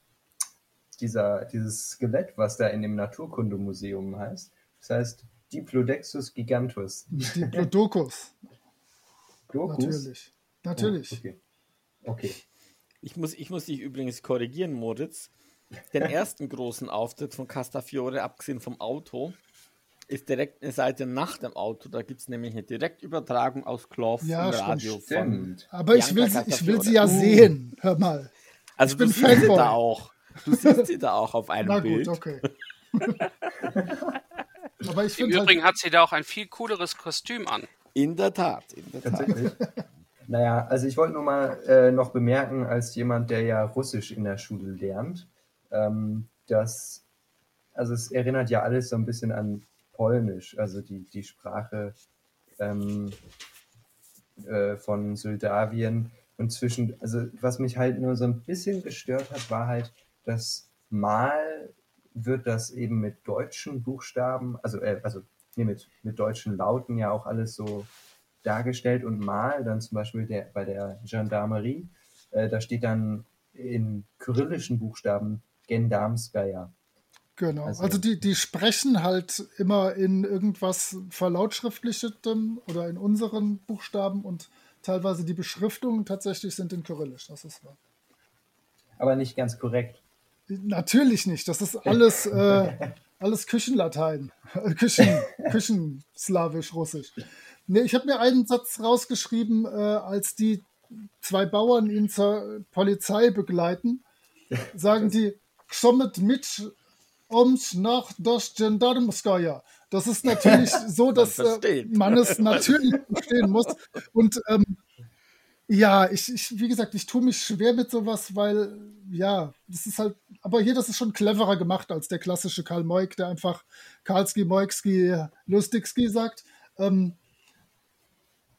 dieser, dieses Skelett, was da in dem Naturkundemuseum heißt, das heißt Diplodexus gigantus. Die Blodokus. Dokus? Natürlich. Natürlich. Oh, okay. Okay. Ich muss, ich muss dich übrigens korrigieren, Moritz. Den ersten großen Auftritt von Castafiore, abgesehen vom Auto, ist direkt eine Seite nach dem Auto. Da gibt es nämlich eine Direktübertragung aus Clough Ja, im stimmt, Radio von. Stimmt. Aber ich will, sie, ich will sie ja Uh. sehen. Hör mal. Also Ich bin du siehst sie da auch. Du siehst sie da auch auf einem Na gut, Bild. okay. Aber ich Im finde halt, Übrigen hat sie da auch ein viel cooleres Kostüm an. In der Tat, in der Tat. Tatsächlich. naja, also ich wollte nur mal äh, noch bemerken, als jemand, der ja Russisch in der Schule lernt, ähm, dass, also es erinnert ja alles so ein bisschen an Polnisch, also die, die Sprache ähm, äh, von Moldawien. Und zwischen, also was mich halt nur so ein bisschen gestört hat, war halt, dass mal wird das eben mit deutschen Buchstaben, also, äh, also nee, mit, mit deutschen Lauten ja auch alles so dargestellt und mal dann zum Beispiel der, bei der Gendarmerie, äh, da steht dann in kyrillischen Buchstaben Gendamskaya. genau. also- Also die, die sprechen halt immer in irgendwas verlautschriftlichem oder in unseren Buchstaben und teilweise die Beschriftungen tatsächlich sind in Kyrillisch. Das ist wahr. Aber nicht ganz korrekt. Natürlich nicht. Das ist alles, äh, alles Küchenlatein. Küchen, Küchenslawisch, Russisch. Nee, ich habe mir einen Satz rausgeschrieben, äh, als die zwei Bauern ihn zur Polizei begleiten, sagen die, Ksommet mit ums nach das Gendarmskaya. Das ist natürlich so, dass äh, man es natürlich verstehen muss. Und ähm, ja, ich, ich, wie gesagt, ich tue mich schwer mit sowas, weil, ja, das ist halt, aber hier, das ist schon cleverer gemacht als der klassische Karl Moik, der einfach Karlski, Moikski, Lustigski sagt. Ähm,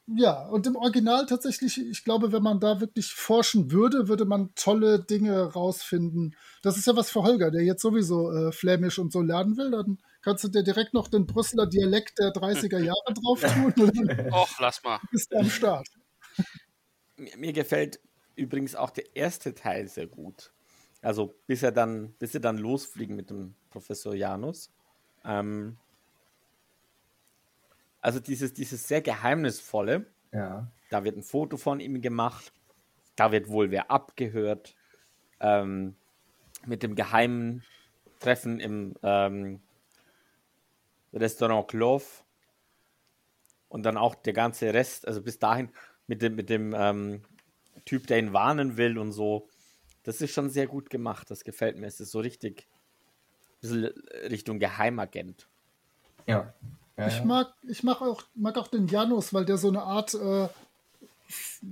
ja, und im Original tatsächlich, ich glaube, wenn man da wirklich forschen würde, würde man tolle Dinge rausfinden. Das ist ja was für Holger, der jetzt sowieso äh, Flämisch und so lernen will. Dann kannst du dir direkt noch den Brüsseler Dialekt der 30er Jahre drauf tun Och, lass mal. bist du am Start. Mir, mir gefällt übrigens auch der erste Teil sehr gut. Also bis er dann, bis sie dann losfliegen mit dem Professor Janus. Ähm, also dieses, dieses sehr geheimnisvolle, Ja. da wird ein Foto von ihm gemacht, da wird wohl wer abgehört, ähm, mit dem geheimen Treffen im ähm, Restaurant Clove und dann auch der ganze Rest, also bis dahin mit dem, mit dem ähm, Typ, der ihn warnen will und so. Das ist schon sehr gut gemacht, das gefällt mir. Es ist so richtig ein bisschen Richtung Geheimagent. Ja. Ja, Ich ja. mag, ich mag auch, mag auch den Janus, weil der so eine Art, äh,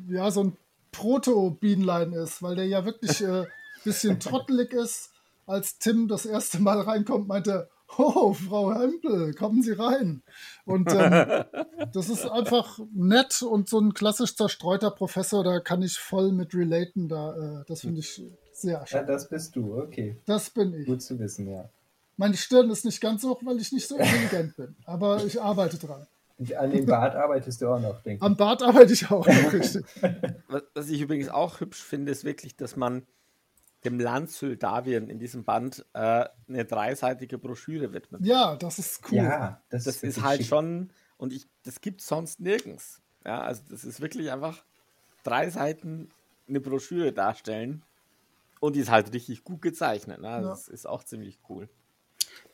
ja, so ein Proto-Bienlein ist, weil der ja wirklich ein äh, bisschen trottelig ist. Als Tim das erste Mal reinkommt, meinte er, Oh, Frau Hempel, kommen Sie rein. Und ähm, das ist einfach nett und so ein klassisch zerstreuter Professor, da kann ich voll mit relaten. Da, äh, das finde ich sehr Ja, schön. das bist du, okay. Das bin ich. Gut zu wissen, ja. Meine Stirn ist nicht ganz hoch, weil ich nicht so intelligent bin. Aber ich arbeite dran. Und An dem Bart arbeitest du auch noch, denke ich. Am Bart arbeite ich auch noch richtig. Was, ich übrigens auch hübsch finde, ist wirklich, dass man dem Land Syldawien in diesem Band äh, eine dreiseitige Broschüre widmet. Ja, das ist cool. Ja, das, Das ist wirklich halt schick. schon, und ich, das gibt sonst nirgends. Ja, also das ist wirklich einfach drei Seiten eine Broschüre darstellen und die ist halt richtig gut gezeichnet. Ne? Also Ja. Das ist auch ziemlich cool.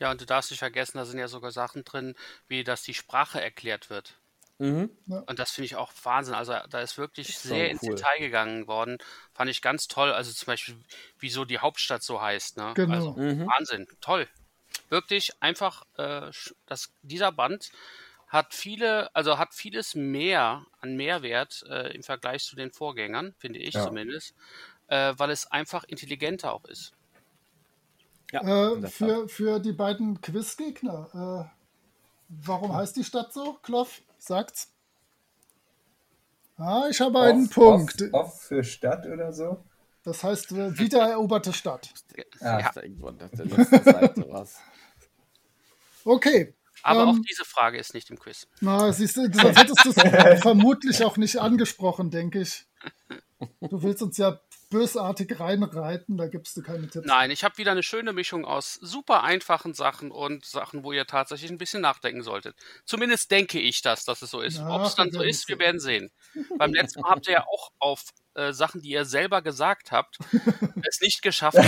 Ja, und du darfst nicht vergessen, da sind ja sogar Sachen drin, wie dass die Sprache erklärt wird. Mhm. Und das finde ich auch Wahnsinn. Also da ist wirklich ist sehr sau ins cool. Detail gegangen worden. Fand ich ganz toll. Also zum Beispiel, wieso die Hauptstadt so heißt. Ne? Genau. Also, Mhm. Wahnsinn, toll. Wirklich einfach, äh, sch- das, dieser Band hat viele, also hat vieles mehr an Mehrwert äh, im Vergleich zu den Vorgängern, finde ich Ja. zumindest, äh, weil es einfach intelligenter auch ist. Ja, Äh, für, für die beiden Quizgegner. Äh, warum heißt die Stadt so? Kloff, sagt's. Ah, ich habe einen Off- Punkt. Off, off für Stadt oder so? Das heißt, äh, wiedereroberte Stadt. Ja. Da irgendwo auf der letzten Seite was. Okay. Aber Ähm, auch diese Frage ist nicht im Quiz. Na, siehst du, sonst hättest du es vermutlich auch nicht angesprochen, denke ich. Du willst uns ja bösartig reinreiten, da gibst du keine Tipps. Nein, ich habe wieder eine schöne Mischung aus super einfachen Sachen und Sachen, wo ihr tatsächlich ein bisschen nachdenken solltet. Zumindest denke ich das, dass es so ist. Ob es dann so ist, wir werden sehen. Beim letzten Mal habt ihr ja auch auf äh, Sachen, die ihr selber gesagt habt, es nicht geschafft,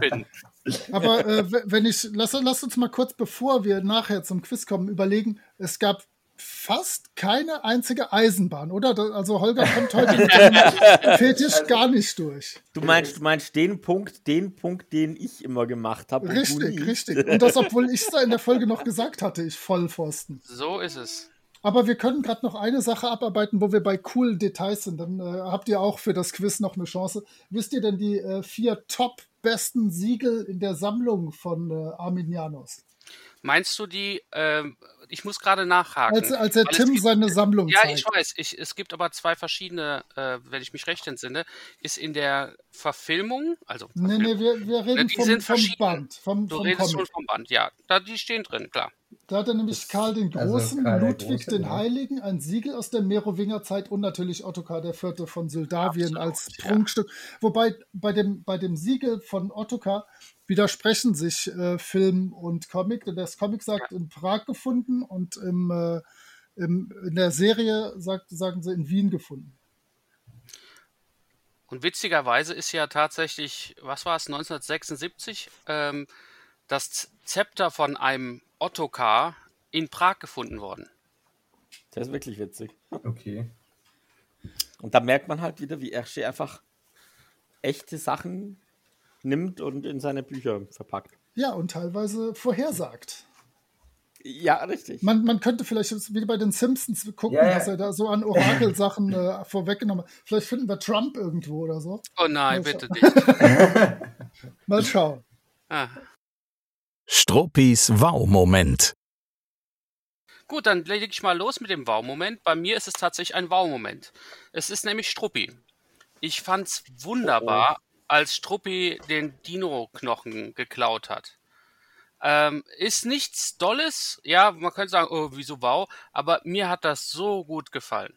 finden. Aber äh, wenn ich, lass, lass uns mal kurz, bevor wir nachher zum Quiz kommen, überlegen, es gab fast keine einzige Eisenbahn, oder? Also Holger kommt heute mit dem Fetisch gar nicht durch. Du meinst, du meinst den Punkt, den Punkt, den ich immer gemacht habe. Richtig, richtig. Und das, obwohl ich es da in der Folge noch gesagt hatte, ich Vollpfosten. So ist es. Aber wir können gerade noch eine Sache abarbeiten, wo wir bei coolen Details sind. Dann äh, habt ihr auch für das Quiz noch eine Chance. Wisst ihr denn die äh, vier top besten Siegel in der Sammlung von äh, Arminianos? Meinst du die, ähm, ich muss gerade nachhaken. Als, als er es Tim gibt- seine Sammlung Ja, zeigt. ich weiß. Ich, es gibt aber zwei verschiedene, äh, wenn ich mich recht entsinne, ist in der Verfilmung, also Nee, nee, wir, wir reden die vom, sind vom. Band, vom, du vom redest schon Comic. vom Band, ja. Da, die stehen drin, klar. Da hat er nämlich Karl den Also Großen, der Ludwig Große, den ja. Heiligen, ein Siegel aus der Merowingerzeit und natürlich Ottokar der Vierte von Syldawien Absolut, als ja. Prunkstück. Wobei bei dem, bei dem Siegel von Ottokar widersprechen sich äh, Film und Comic. Denn das Comic sagt in Prag gefunden und im, äh, im, in der Serie sagt, sagen sie in Wien gefunden. Und witzigerweise ist ja tatsächlich, was war es, 1976, ähm, das Zepter von einem Ottokar in Prag gefunden worden. Das ist wirklich witzig. Okay. Und da merkt man halt wieder, wie Hergé einfach echte Sachen nimmt und in seine Bücher verpackt. Ja, und teilweise vorhersagt. Ja, richtig. Man, man könnte vielleicht wieder bei den Simpsons gucken, ja. was er da so an Orakelsachen äh, vorweggenommen hat. Vielleicht finden wir Trump irgendwo oder so. Oh nein, Mal bitte nicht. Mal schauen. Ah. Struppis Wow-Moment. Gut, dann lege ich mal los mit dem Wow-Moment. Bei mir ist es tatsächlich ein Wow-Moment. Es ist nämlich Struppi. Ich fand's wunderbar, als Struppi den Dino-Knochen geklaut hat. Ähm, ist nichts Dolles, ja, man könnte sagen, oh, wieso wow, aber mir hat das so gut gefallen.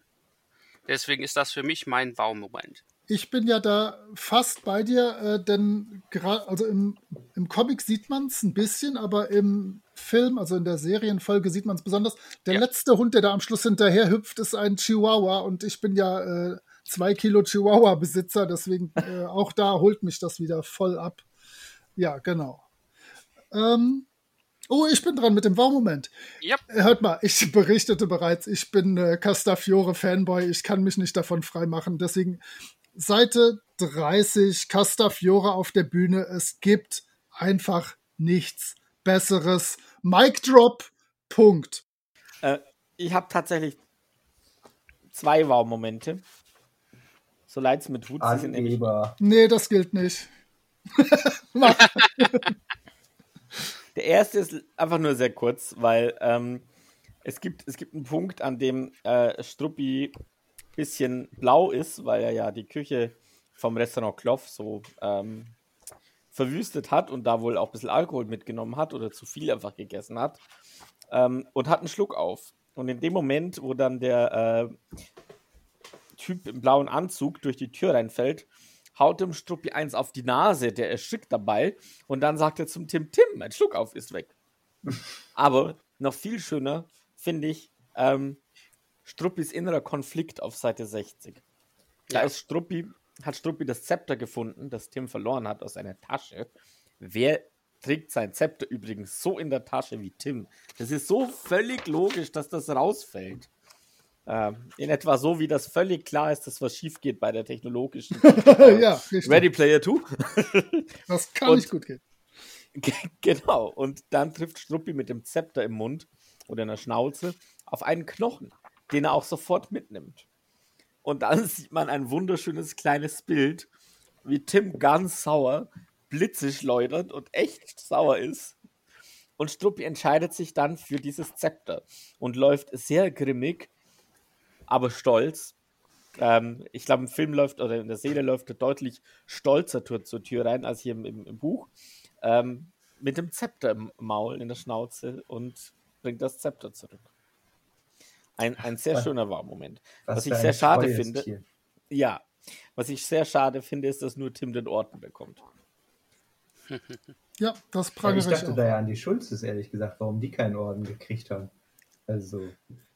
Deswegen ist das für mich mein Wow-Moment. Ich bin ja da fast bei dir, äh, denn gerade, also im, im Comic sieht man es ein bisschen, aber im Film, also in der Serienfolge sieht man es besonders. Der Ja. letzte Hund, der da am Schluss hinterher hüpft, ist ein Chihuahua und ich bin ja äh, zwei Kilo Chihuahua-Besitzer, deswegen äh, auch da holt mich das wieder voll ab. Ja, genau. Ähm, oh, ich bin dran mit dem Wow-Moment. Ja, Hört mal, ich berichtete bereits, ich bin äh, Castafiore-Fanboy, ich kann mich nicht davon freimachen. Deswegen Seite 30, Castafiore auf der Bühne. Es gibt einfach nichts Besseres. Mic Drop, Punkt. Äh, ich habe tatsächlich zwei Wow-Momente. So leid es mir tut. Sie sind nämlich Angeber. Nee, das gilt nicht. Mach. Der erste ist einfach nur sehr kurz, weil ähm, es, gibt, es gibt einen Punkt, an dem äh, Struppi ein bisschen blau ist, weil er ja die Küche vom Restaurant Kloff so ähm, verwüstet hat und da wohl auch ein bisschen Alkohol mitgenommen hat oder zu viel einfach gegessen hat ähm, und hat einen Schluck auf. Und in dem Moment, wo dann der äh, Typ im blauen Anzug durch die Tür reinfällt, haut dem Struppi eins auf die Nase, der erschrickt dabei und dann sagt er zum Tim, Tim, mein Schluck auf ist weg. Aber noch viel schöner finde ich ähm, Struppis innerer Konflikt auf Seite 60. Da Ja. ist Struppi, hat Struppi das Zepter gefunden, das Tim verloren hat aus seiner Tasche. Wer trägt sein Zepter übrigens so in der Tasche wie Tim? Das ist so völlig logisch, dass das rausfällt. Ähm, in etwa so, wie das völlig klar ist, dass was schief geht bei der technologischen ja, richtig. Ready Player 2. Das kann Und- nicht gut gehen. Ge- Genau, und dann trifft Struppi mit dem Zepter im Mund oder in der Schnauze auf einen Knochen, den er auch sofort mitnimmt. Und dann sieht man ein wunderschönes kleines Bild, wie Tim ganz sauer, Blitze schleudert und echt sauer ist. Und Struppi entscheidet sich dann für dieses Zepter und läuft sehr grimmig, aber stolz. Ähm, ich glaube, im Film läuft oder in der Serie läuft er deutlich stolzer zur, zur Tür rein als hier im, im, im Buch ähm, mit dem Zepter im Maul, in der Schnauze und bringt das Zepter zurück. Ein, ein sehr Was- schöner Warmoment. Was Was ich sehr schade treues finde, Tier. ja, was ich sehr schade finde, ist, dass nur Tim den Orden bekommt. Ja, das Ja, prangere ich ich dachte auch. da ja an die Schulzes, ehrlich gesagt, warum die keinen Orden gekriegt haben. Also,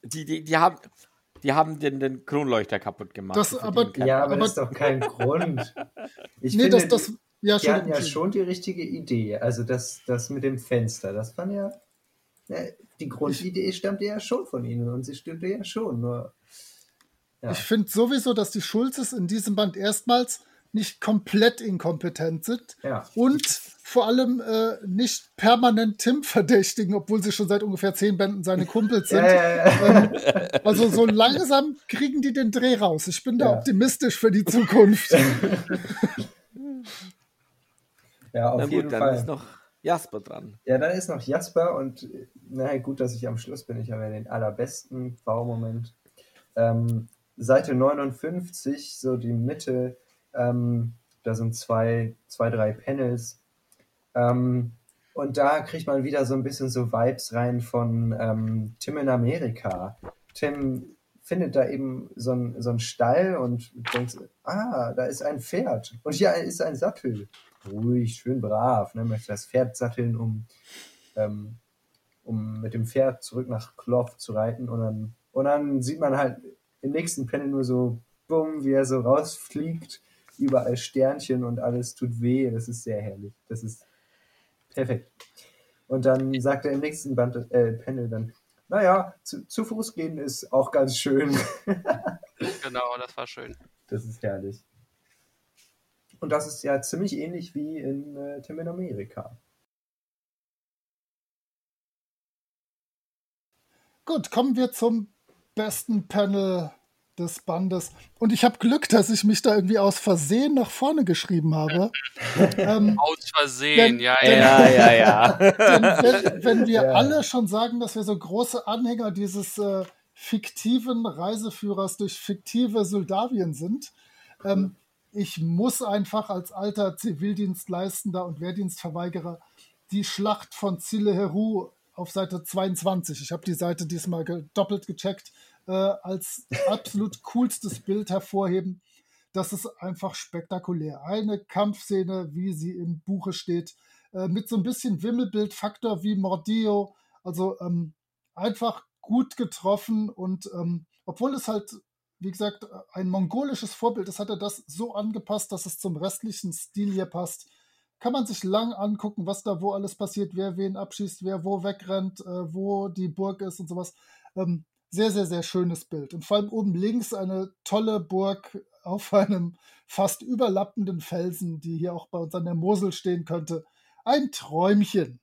Die, die, die haben, die haben den, den Kronleuchter kaputt gemacht. Das aber- ja, aber Orden. das ist doch kein Grund. Ich nee, finde, das, das, ja, die hatten ja schon die richtige Idee. Also das, das mit dem Fenster, das war ja, ja die Grundidee stammte ja schon von ihnen und sie stimmte ja schon. Nur ja. Ich finde sowieso, dass die Schulzes in diesem Band erstmals nicht komplett inkompetent sind ja. und vor allem äh, nicht permanent Tim verdächtigen, obwohl sie schon seit ungefähr zehn Bänden seine Kumpels sind. Ja, ja, ja. Ähm, also so langsam kriegen die den Dreh raus. Ich bin da Ja. optimistisch für die Zukunft. ja, auf Na jeden gut, dann Fall. ist noch Jasper dran. Ja, dann ist noch Jasper und naja, gut, dass ich am Schluss bin. Ich habe ja den allerbesten Baumoment. Ähm, Seite 59, so die Mitte, ähm, da sind zwei, zwei, drei Panels. Ähm, und da kriegt man wieder so ein bisschen so Vibes rein von ähm, Tim in Amerika. Tim findet da eben so ein, so Stall und denkt, ah, da ist ein Pferd und hier ist ein Sattel. Ruhig, schön brav, ne? möchte das Pferd satteln, um, ähm, um mit dem Pferd zurück nach Cloth zu reiten und dann, und dann sieht man halt im nächsten Panel nur so, bumm, wie er so rausfliegt, überall Sternchen und alles tut weh, das ist sehr herrlich, das ist perfekt. Und dann sagt er im nächsten Band, äh, Panel dann, naja, zu, zu Fuß gehen ist auch ganz schön. Genau, das war schön. Das ist herrlich. Und das ist ja ziemlich ähnlich wie in äh, Tim in Amerika. Gut, kommen wir zum besten Panel des Bandes. Und ich habe Glück, dass ich mich da irgendwie aus Versehen nach vorne geschrieben habe. ähm, Aus Versehen, Denn- ja, denn- ja. Ja, ja, wenn, wenn wir Ja. alle schon sagen, dass wir so große Anhänger dieses äh, fiktiven Reiseführers durch fiktive Soldawien sind, ähm, ich muss einfach als alter Zivildienstleistender und Wehrdienstverweigerer die Schlacht von Zille-Heru auf Seite 22, ich habe die Seite diesmal doppelt gecheckt, äh, als absolut coolstes Bild hervorheben. Das ist einfach spektakulär. Eine Kampfszene, wie sie im Buche steht, äh, mit so ein bisschen Wimmelbildfaktor wie Mordillo. Also ähm, einfach gut getroffen und ähm, obwohl es halt, wie gesagt, ein mongolisches Vorbild ist, hat er das so angepasst, dass es zum restlichen Stil hier passt. Kann man sich lang angucken, was da wo alles passiert, wer wen abschießt, wer wo wegrennt, äh, wo die Burg ist und sowas. Ähm, sehr, sehr, sehr schönes Bild. Und vor allem oben links eine tolle Burg auf einem fast überlappenden Felsen, die hier auch bei uns an der Mosel stehen könnte. Ein Träumchen.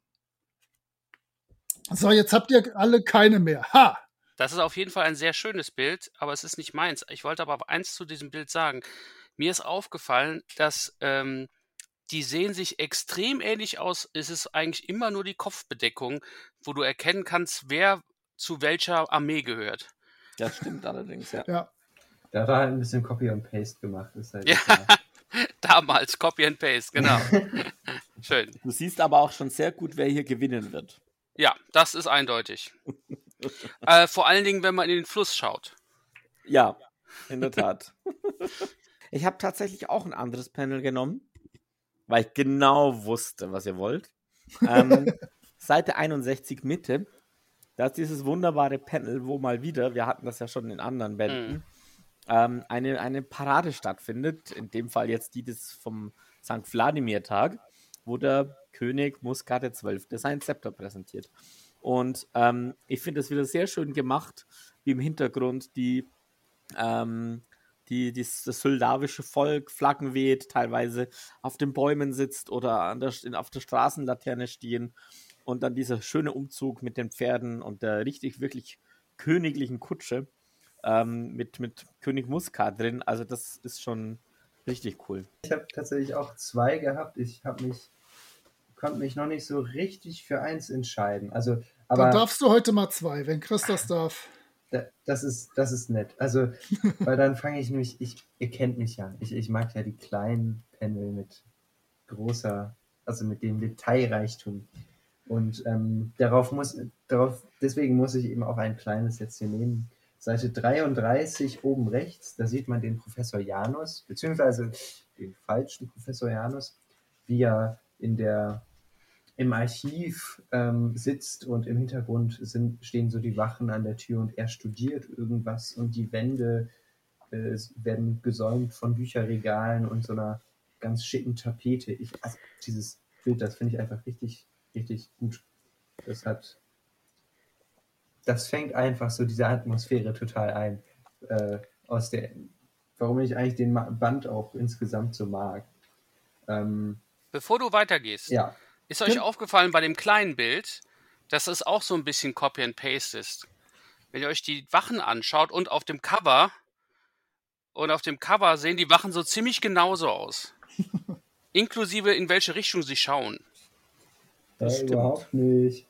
So, jetzt habt ihr alle keine mehr. Ha! Das ist auf jeden Fall ein sehr schönes Bild, aber es ist nicht meins. Ich wollte aber eins zu diesem Bild sagen. Mir ist aufgefallen, dass ähm, die sehen sich extrem ähnlich aus. Es ist eigentlich immer nur die Kopfbedeckung, wo du erkennen kannst, wer zu welcher Armee gehört. Das stimmt allerdings, ja. Ja. Da hat er halt ein bisschen Copy und Paste gemacht. Ist halt Ja. klar. Damals, Copy and Paste, genau. Schön. Du siehst aber auch schon sehr gut, wer hier gewinnen wird. Ja, das ist eindeutig. äh, vor allen Dingen, wenn man in den Fluss schaut. Ja, in der Tat. ich habe tatsächlich auch ein anderes Panel genommen, weil ich genau wusste, was ihr wollt. Ähm, Seite 61 Mitte, da ist dieses wunderbare Panel, wo mal wieder, wir hatten das ja schon in anderen Bänden, ähm, eine, eine Parade stattfindet. In dem Fall jetzt die des vom St. Vladimir-Tag, wo der König Muscat XII. sein Zepter präsentiert. Und ähm, ich finde es wieder sehr schön gemacht, wie im Hintergrund die ähm, die, die, das soldawische Volk Flaggen weht, teilweise auf den Bäumen sitzt oder an der, auf der Straßenlaterne stehen und dann dieser schöne Umzug mit den Pferden und der richtig, wirklich königlichen Kutsche ähm, mit, mit König Muscat drin. Also das ist schon richtig cool. Ich habe tatsächlich auch zwei gehabt. Ich habe mich, konnte mich noch nicht so richtig für eins entscheiden. Also, aber Dann darfst du heute mal zwei, wenn Chris das darf. da, das ist, das ist nett. Also, weil dann fange ich nämlich, ich, ihr kennt mich ja. Ich, ich mag ja die kleinen Panel mit großer, also mit dem Detailreichtum. Und ähm, darauf muss, darauf, deswegen muss ich eben auch ein kleines jetzt hier nehmen. Seite 33 oben rechts, da sieht man den Professor Janus, beziehungsweise den falschen Professor Janus, wie er in der, im Archiv ähm, sitzt und im Hintergrund sind, stehen so die Wachen an der Tür und er studiert irgendwas und die Wände äh, werden gesäumt von Bücherregalen und so einer ganz schicken Tapete. Ich, also dieses Bild, das finde ich einfach richtig, richtig gut. Das hat, das fängt einfach so diese Atmosphäre total ein, äh, aus der, warum ich eigentlich den Band auch insgesamt so mag. Ähm, Bevor du weitergehst, ja, ist euch Ja. aufgefallen bei dem kleinen Bild, dass es auch so ein bisschen Copy and Paste ist. Wenn ihr euch die Wachen anschaut und auf dem Cover und auf dem Cover sehen die Wachen so ziemlich genauso aus. Inklusive in welche Richtung sie schauen. Das äh, stimmt. überhaupt nicht.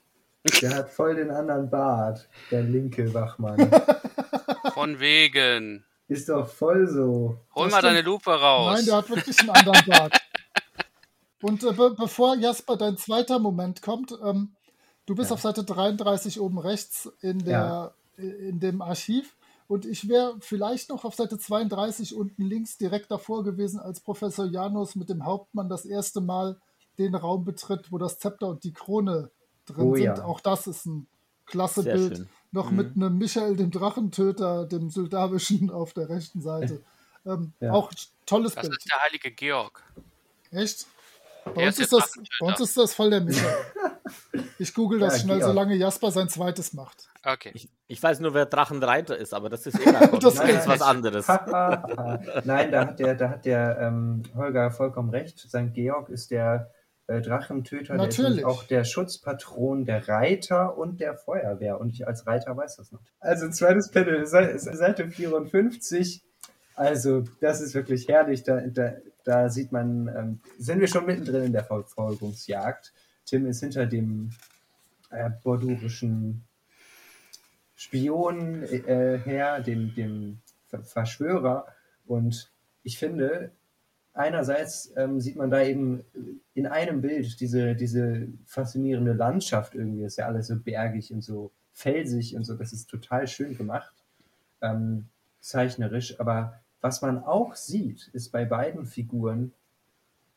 Der hat voll den anderen Bart, der linke Wachmann. Von wegen. Ist doch voll so. Hol mal deine Lupe raus. Nein, der hat wirklich einen anderen Bart. Und äh, be bevor Jasper dein zweiter Moment kommt, ähm, du bist Ja. auf Seite 33 oben rechts in, der, in dem Archiv. Und ich wäre vielleicht noch auf Seite 32 unten links direkt davor gewesen, als Professor Janus mit dem Hauptmann das erste Mal den Raum betritt, wo das Zepter und die Krone drin Oh sind. ja. Auch das ist ein klasse Sehr Bild. schön. Noch Mhm. mit einem Michael, dem Drachentöter, dem Soldawischen auf der rechten Seite. Ähm, Ja. Auch tolles Das Bild. ist der heilige Georg. Echt? Bei uns, ist das, bei uns ist das voll der Michael. Ich google das Ja, schnell, Georg. solange Jasper sein zweites macht. Okay. Ich, ich weiß nur, wer Drachenreiter ist, aber das ist Eragon. Das das weiß ist was anderes. Nein, da hat der, da hat der ähm, Holger vollkommen recht. St. Georg ist der Drachentöter, der ist Natürlich. nämlich auch der Schutzpatron der Reiter und der Feuerwehr. Und ich als Reiter weiß das noch. Also zweites Panel, Se- Seite 54. Also das ist wirklich herrlich. Da, da, da sieht man, ähm, sind wir schon mittendrin in der Verfolgungsjagd. Tim ist hinter dem äh, bordurischen Spion äh, her, dem, dem Ver- Verschwörer. Und ich finde, einerseits ähm, sieht man da eben in einem Bild diese, diese faszinierende Landschaft irgendwie. Ist ja alles so bergig und so felsig und so. Das ist total schön gemacht, ähm, zeichnerisch. Aber was man auch sieht, ist bei beiden Figuren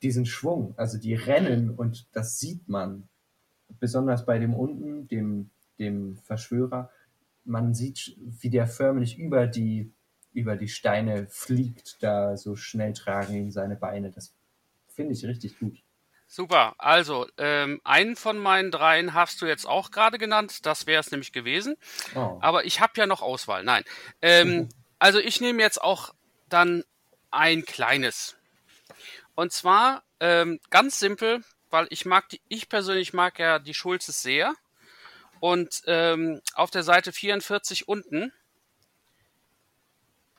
diesen Schwung. Also die rennen und das sieht man. Besonders bei dem unten, dem, dem Verschwörer. Man sieht, wie der förmlich über die, über die Steine fliegt, da so schnell tragen ihn seine Beine. Das finde ich richtig gut. Super. Also, ähm, einen von meinen dreien hast du jetzt auch gerade genannt. Das wäre es nämlich gewesen. Oh. Aber ich habe ja noch Auswahl. Nein. Ähm, also ich nehme jetzt auch dann ein kleines. Und zwar ähm, ganz simpel, weil ich mag die, ich persönlich mag ja die Schulzes sehr. Und ähm, auf der Seite 44 unten,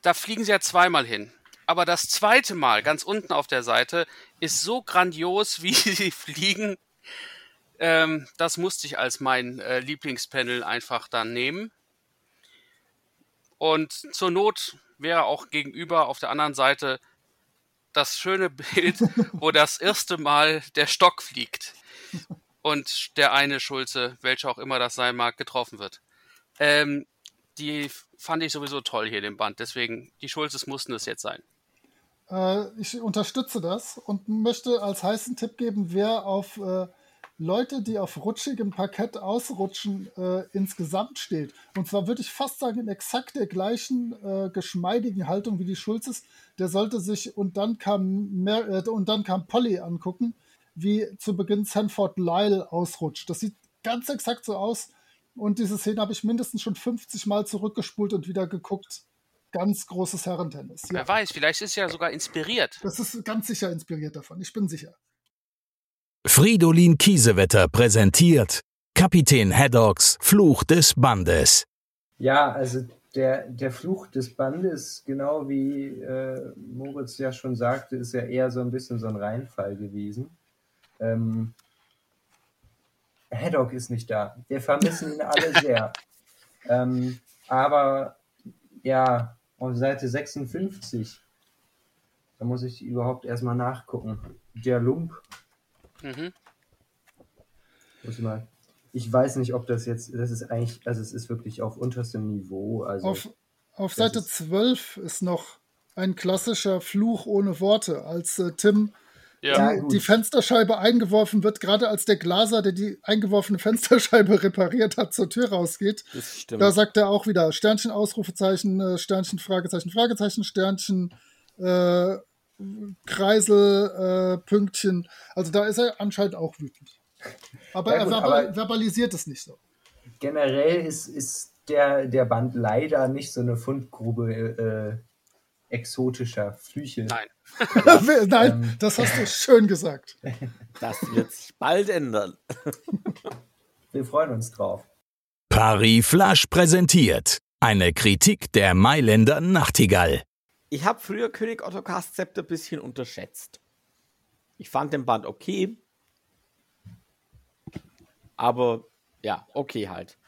da fliegen sie ja zweimal hin. Aber das zweite Mal, ganz unten auf der Seite, ist so grandios, wie sie fliegen. Ähm, das musste ich als mein äh, Lieblingspanel einfach dann nehmen. Und zur Not wäre auch gegenüber auf der anderen Seite das schöne Bild, wo das erste Mal der Stock fliegt und der eine Schulze, welcher auch immer das sein mag, getroffen wird. Ähm, die fand ich sowieso toll hier, den Band. Deswegen, die Schulzes mussten es jetzt sein. Äh, ich unterstütze das und möchte als heißen Tipp geben, wer auf äh, Leute, die auf rutschigem Parkett ausrutschen, äh, insgesamt steht. Und zwar würde ich fast sagen, in exakt der gleichen äh, geschmeidigen Haltung wie die Schulzes, der sollte sich und dann kam Mer äh, und dann kam Polly angucken, wie zu Beginn Sanford Lyle ausrutscht. Das sieht ganz exakt so aus. Und diese Szene habe ich mindestens schon 50 Mal zurückgespult und wieder geguckt. Ganz großes Herrentennis. Ja. Wer weiß, vielleicht ist ja sogar inspiriert. Das ist ganz sicher inspiriert davon. Ich bin sicher. Fridolin Kiesewetter präsentiert Kapitän Haddocks Fluch des Bandes. Ja, also der, der Fluch des Bandes, genau wie äh, Moritz ja schon sagte, ist ja eher so ein bisschen so ein Reinfall gewesen. Ähm, Haddock ist nicht da. Wir vermissen ihn alle sehr. ähm, aber ja, auf Seite 56, da muss ich überhaupt erstmal nachgucken. Der Lump Mhm. Muss ich mal. Ich weiß nicht, ob das jetzt, das ist eigentlich, also es ist wirklich auf unterstem Niveau. Also Auf, auf Seite ist- 12 ist noch ein klassischer Fluch ohne Worte, als äh, Tim Ja. die, die Fensterscheibe eingeworfen wird, gerade als der Glaser, der die eingeworfene Fensterscheibe repariert hat, zur Tür rausgeht. Das stimmt. Da sagt er auch wieder Sternchen, Ausrufezeichen, äh, Sternchen, Fragezeichen, Fragezeichen, Sternchen, äh, Kreisel, äh, Pünktchen. Also da ist er anscheinend auch wütend. Aber Ja, er gut, verbal aber- verbalisiert es nicht so. generell ist, ist der, der Band leider nicht so eine Fundgrube äh, exotischer Flüche. Nein. Nein, Ähm. das hast du schön gesagt. Das wird sich bald ändern. Wir freuen uns drauf. Paris Flash präsentiert eine Kritik der Mailänder Nachtigall. Ich habe früher König Ottokar Zepter ein bisschen unterschätzt. Ich fand den Band okay. Aber ja, okay halt.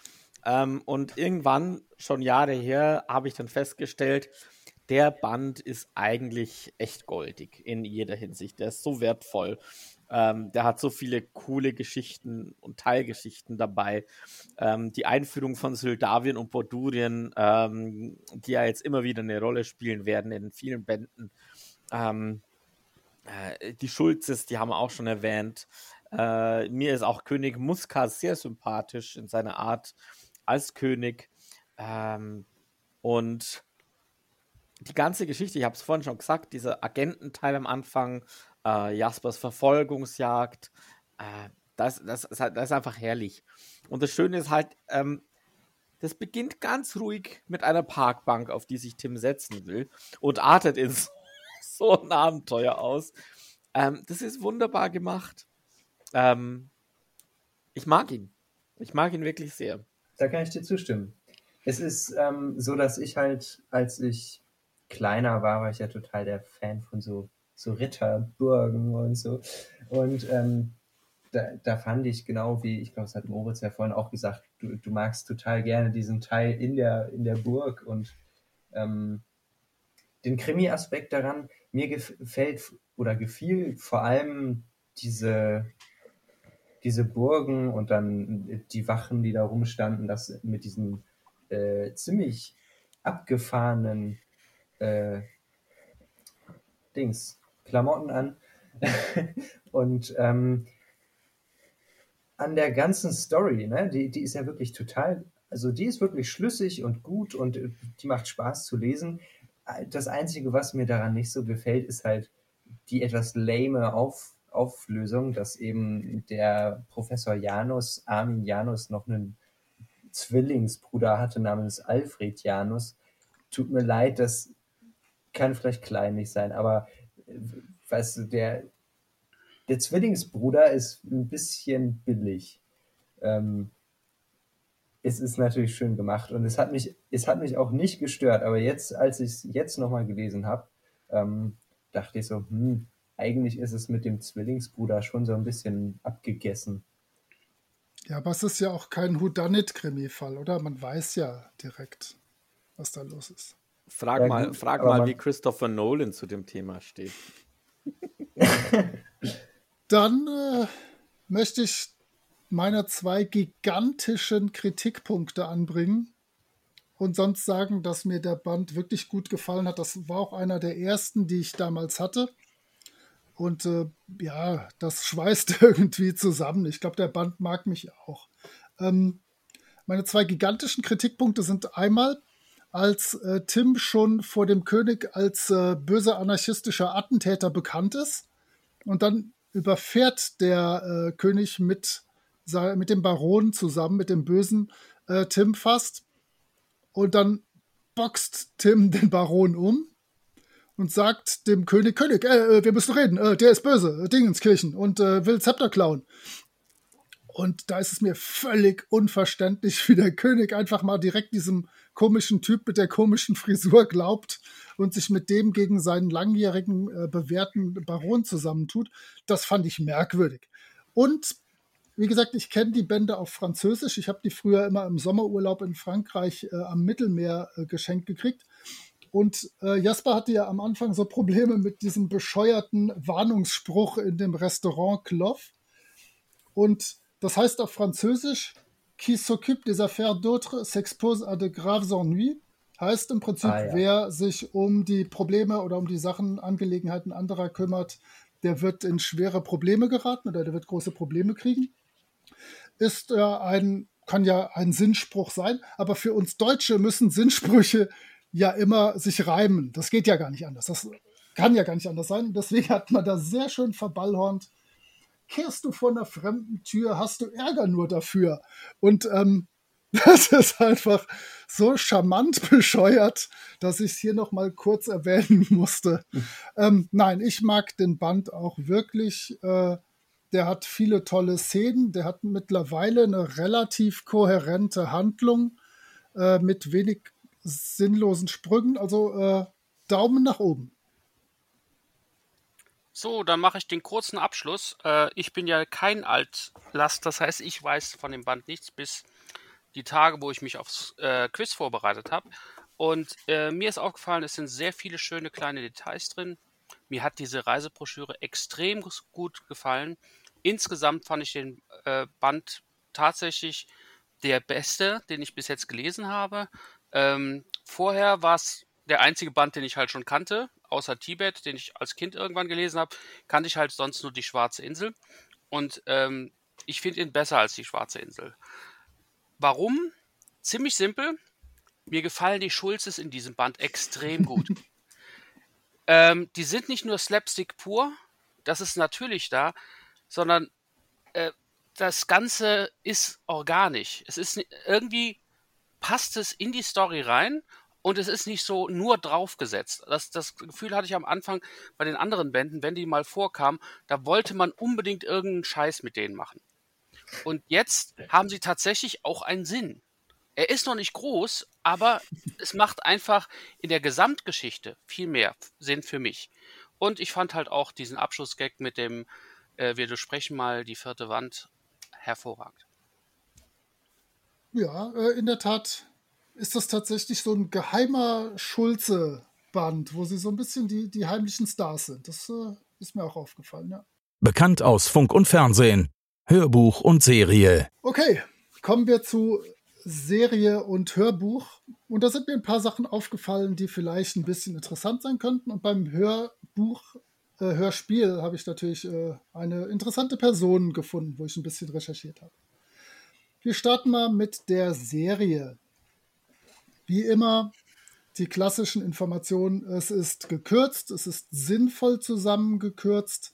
Ähm, und irgendwann, schon Jahre her, habe ich dann festgestellt, der Band ist eigentlich echt goldig in jeder Hinsicht. Der ist so wertvoll. Ähm, der hat so viele coole Geschichten und Teilgeschichten dabei. Ähm, die Einführung von Syldavien und Bordurien, ähm, die ja jetzt immer wieder eine Rolle spielen werden in vielen Bänden. Ähm, äh, die Schulzes, die haben wir auch schon erwähnt. Äh, mir ist auch König Muska sehr sympathisch in seiner Art als König. Ähm, und die ganze Geschichte, ich habe es vorhin schon gesagt, dieser Agententeil am Anfang, äh, Jaspers Verfolgungsjagd, äh, das, das, ist das ist einfach herrlich. Und das Schöne ist halt, ähm, das beginnt ganz ruhig mit einer Parkbank, auf die sich Tim setzen will und artet in so, so ein Abenteuer aus. Ähm, das ist wunderbar gemacht. Ähm, ich mag ihn. Ich mag ihn wirklich sehr. Da kann ich dir zustimmen. Es ist ähm, so, dass ich halt, als ich kleiner war, war ich ja total der Fan von so, so Ritterburgen und so. Und ähm, da, da fand ich genau wie, ich glaube, es hat Moritz ja vorhin auch gesagt, du, du magst total gerne diesen Teil in der, in der Burg und ähm, den Krimi-Aspekt daran. Mir gefällt oder gefiel vor allem diese, diese Burgen und dann die Wachen, die da rumstanden, das mit diesen äh, ziemlich abgefahrenen äh, Dings, Klamotten an. und ähm, an der ganzen Story, ne, die, die ist ja wirklich total, also die ist wirklich schlüssig und gut und äh, die macht Spaß zu lesen. Das Einzige, was mir daran nicht so gefällt, ist halt die etwas lame Auf, Auflösung, dass eben der Professor Janus, Armin Janus, noch einen Zwillingsbruder hatte namens Alfred Janus. Tut mir leid, das kann vielleicht kleinlich sein, aber weißt du, der, der Zwillingsbruder ist ein bisschen billig. Ähm, es ist natürlich schön gemacht und es hat mich, es hat mich auch nicht gestört, aber jetzt, als ich es jetzt nochmal gelesen habe, ähm, dachte ich so, hm, eigentlich ist es mit dem Zwillingsbruder schon so ein bisschen abgegessen. Ja, aber es ist ja auch kein Whodunit-Krimi-Fall, oder? Man weiß ja direkt, was da los ist. Frag Ja, mal, frag mal wie Christopher Nolan zu dem Thema steht. Dann äh, möchte ich meine zwei gigantischen Kritikpunkte anbringen und sonst sagen, dass mir der Band wirklich gut gefallen hat. Das war auch einer der ersten, die ich damals hatte. Und äh, ja, das schweißt irgendwie zusammen. Ich glaube, der Band mag mich auch. Ähm, meine zwei gigantischen Kritikpunkte sind einmal, als äh, Tim schon vor dem König als äh, böser anarchistischer Attentäter bekannt ist und dann überfährt der äh, König mit, mit dem Baron zusammen, mit dem bösen äh, Tim fast. Und dann boxt Tim den Baron um und sagt dem König, König, äh, äh, wir müssen reden, der ist böse, Dingenskirchen und will Zepter klauen. Und da ist es mir völlig unverständlich, wie der König einfach mal direkt diesem komischen Typ mit der komischen Frisur glaubt und sich mit dem gegen seinen langjährigen äh, bewährten Baron zusammentut. Das fand ich merkwürdig. Und wie gesagt, ich kenne die Bände auf Französisch. Ich habe die früher immer im Sommerurlaub in Frankreich äh, am Mittelmeer äh, geschenkt gekriegt. Und äh, Jasper hatte ja am Anfang so Probleme mit diesem bescheuerten Warnungsspruch in dem Restaurant Cloth. Und das heißt auf Französisch, qui s'occupe des affaires d'autres s'expose à de graves ennuis. Heißt im Prinzip, Ah, ja. wer sich um die Probleme oder um die Sachen, Angelegenheiten anderer kümmert, der wird in schwere Probleme geraten oder der wird große Probleme kriegen. Ist äh, ein, kann ja ein Sinnspruch sein, aber für uns Deutsche müssen Sinnsprüche ja immer sich reimen. Das geht ja gar nicht anders. Das kann ja gar nicht anders sein. Und deswegen hat man da sehr schön verballhornt. Kehrst du vor einer fremden Tür, hast du Ärger nur dafür. Und ähm, das ist einfach so charmant bescheuert, dass ich es hier noch mal kurz erwähnen musste. Ähm, nein, ich mag den Band auch wirklich. Äh, der hat viele tolle Szenen. Der hat mittlerweile eine relativ kohärente Handlung äh, mit wenig sinnlosen Sprüngen. Also äh, Daumen nach oben. So, dann mache ich den kurzen Abschluss. Äh, ich bin ja kein Altlast, das heißt, ich weiß von dem Band nichts bis die Tage, wo ich mich aufs äh, Quiz vorbereitet habe. Und äh, mir ist aufgefallen, es sind sehr viele schöne kleine Details drin. Mir hat diese Reisebroschüre extrem gut gefallen. Insgesamt fand ich den äh, Band tatsächlich der beste, den ich bis jetzt gelesen habe. Ähm, vorher war es der einzige Band, den ich halt schon kannte, außer Tibet, den ich als Kind irgendwann gelesen habe, kannte ich halt sonst nur die Schwarze Insel. Und ähm, ich finde ihn besser als die Schwarze Insel. Warum? Ziemlich simpel. Mir gefallen die Schulzes in diesem Band extrem gut. ähm, die sind nicht nur Slapstick pur, das ist natürlich da, sondern äh, das Ganze ist organisch. Es ist irgendwie passt es in die Story rein und es ist nicht so nur draufgesetzt. Das, das Gefühl hatte ich am Anfang bei den anderen Bänden, wenn die mal vorkamen, da wollte man unbedingt irgendeinen Scheiß mit denen machen. Und jetzt haben sie tatsächlich auch einen Sinn. Er ist noch nicht groß, aber es macht einfach in der Gesamtgeschichte viel mehr Sinn für mich. Und ich fand halt auch diesen Abschlussgag mit dem äh, Wir durchsprechen mal die vierte Wand hervorragend. Ja, äh, in der Tat ist das tatsächlich so ein geheimer Schulze-Band, wo sie so ein bisschen die, die heimlichen Stars sind. Das äh, ist mir auch aufgefallen, ja. Bekannt aus Funk und Fernsehen, Hörbuch und Serie. Okay, kommen wir zu Serie und Hörbuch. Und da sind mir ein paar Sachen aufgefallen, die vielleicht ein bisschen interessant sein könnten. Und beim Hörbuch, äh, Hörspiel habe ich natürlich äh, eine interessante Person gefunden, wo ich ein bisschen recherchiert habe. Wir starten mal mit der Serie. Wie immer die klassischen Informationen. Es ist gekürzt, es ist sinnvoll zusammengekürzt.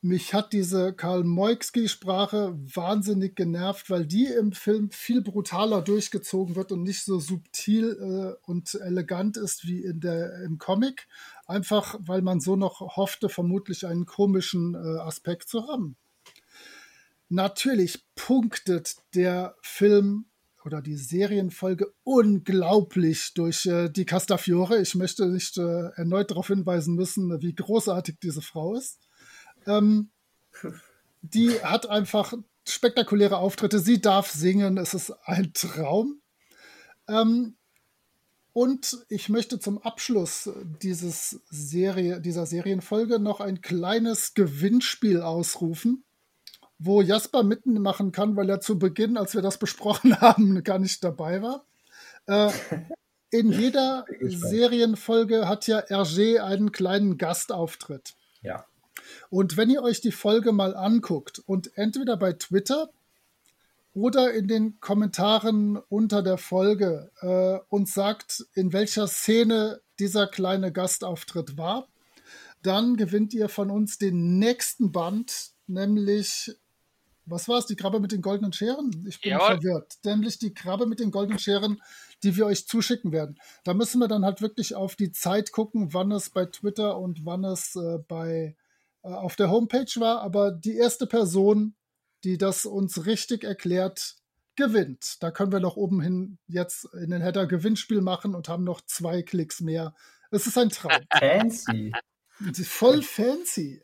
Mich hat diese Karl Moiksky-Sprache wahnsinnig genervt, weil die im Film viel brutaler durchgezogen wird und nicht so subtil äh, und elegant ist wie in der, im Comic. Einfach weil man so noch hoffte, vermutlich einen komischen äh, Aspekt zu haben. Natürlich punktet der Film oder die Serienfolge unglaublich durch äh, die Castafiore. Ich möchte nicht äh, erneut darauf hinweisen müssen, wie großartig diese Frau ist. Ähm, die hat einfach spektakuläre Auftritte. Sie darf singen. Es ist ein Traum. Ähm, und ich möchte zum Abschluss dieses Serie, dieser Serienfolge noch ein kleines Gewinnspiel ausrufen, wo Jasper mitmachen kann, weil er zu Beginn, als wir das besprochen haben, gar nicht dabei war. Äh, in jeder Serienfolge hat ja Hergé einen kleinen Gastauftritt. Ja. Und wenn ihr euch die Folge mal anguckt und entweder bei Twitter oder in den Kommentaren unter der Folge äh, uns sagt, in welcher Szene dieser kleine Gastauftritt war, dann gewinnt ihr von uns den nächsten Band, nämlich, was war es, die Krabbe mit den goldenen Scheren? Ich bin Jawohl. verwirrt. Nämlich die Krabbe mit den goldenen Scheren, die wir euch zuschicken werden. Da müssen wir dann halt wirklich auf die Zeit gucken, wann es bei Twitter und wann es äh, bei äh, auf der Homepage war. Aber die erste Person, die das uns richtig erklärt, gewinnt. Da können wir noch oben hin jetzt in den Header Gewinnspiel machen und haben noch zwei Klicks mehr. Es ist ein Traum. Fancy. Voll fancy.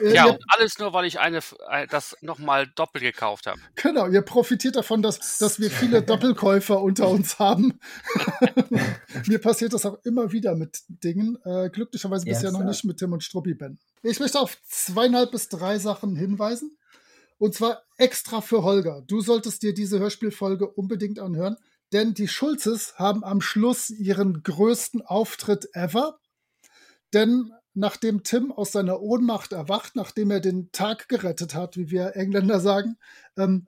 Äh, Ja, und alles nur, weil ich eine, äh, das nochmal doppelt gekauft habe. genau, ihr profitiert davon, dass, dass wir viele Doppelkäufer unter uns haben. Mir passiert das auch immer wieder mit Dingen. Äh, glücklicherweise bisher noch Ernsthaft? nicht mit Tim und Struppi Ben. Ich möchte auf zweieinhalb bis drei Sachen hinweisen. Und zwar extra für Holger. Du solltest dir diese Hörspielfolge unbedingt anhören, denn die Schulzes haben am Schluss ihren größten Auftritt ever. Denn nachdem Tim aus seiner Ohnmacht erwacht, nachdem er den Tag gerettet hat, wie wir Engländer sagen, ähm,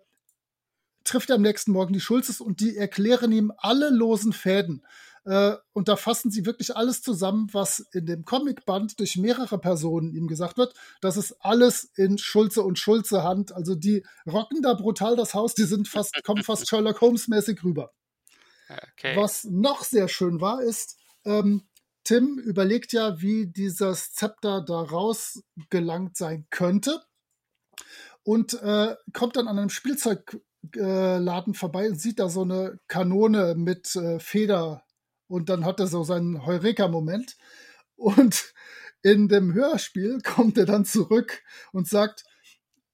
trifft er am nächsten Morgen die Schulzes und die erklären ihm alle losen Fäden. Äh, und da fassen sie wirklich alles zusammen, was in dem Comicband durch mehrere Personen ihm gesagt wird. Das ist alles in Schulze und Schulze Hand. Also die rocken da brutal das Haus, die sind fast, kommen fast Sherlock Holmes-mäßig rüber. Okay. Was noch sehr schön war, ist, ähm, Tim überlegt ja, wie dieses Zepter da rausgelangt sein könnte und äh, kommt dann an einem Spielzeugladen vorbei und sieht da so eine Kanone mit äh, Feder und dann hat er so seinen Heureka-Moment und in dem Hörspiel kommt er dann zurück und sagt,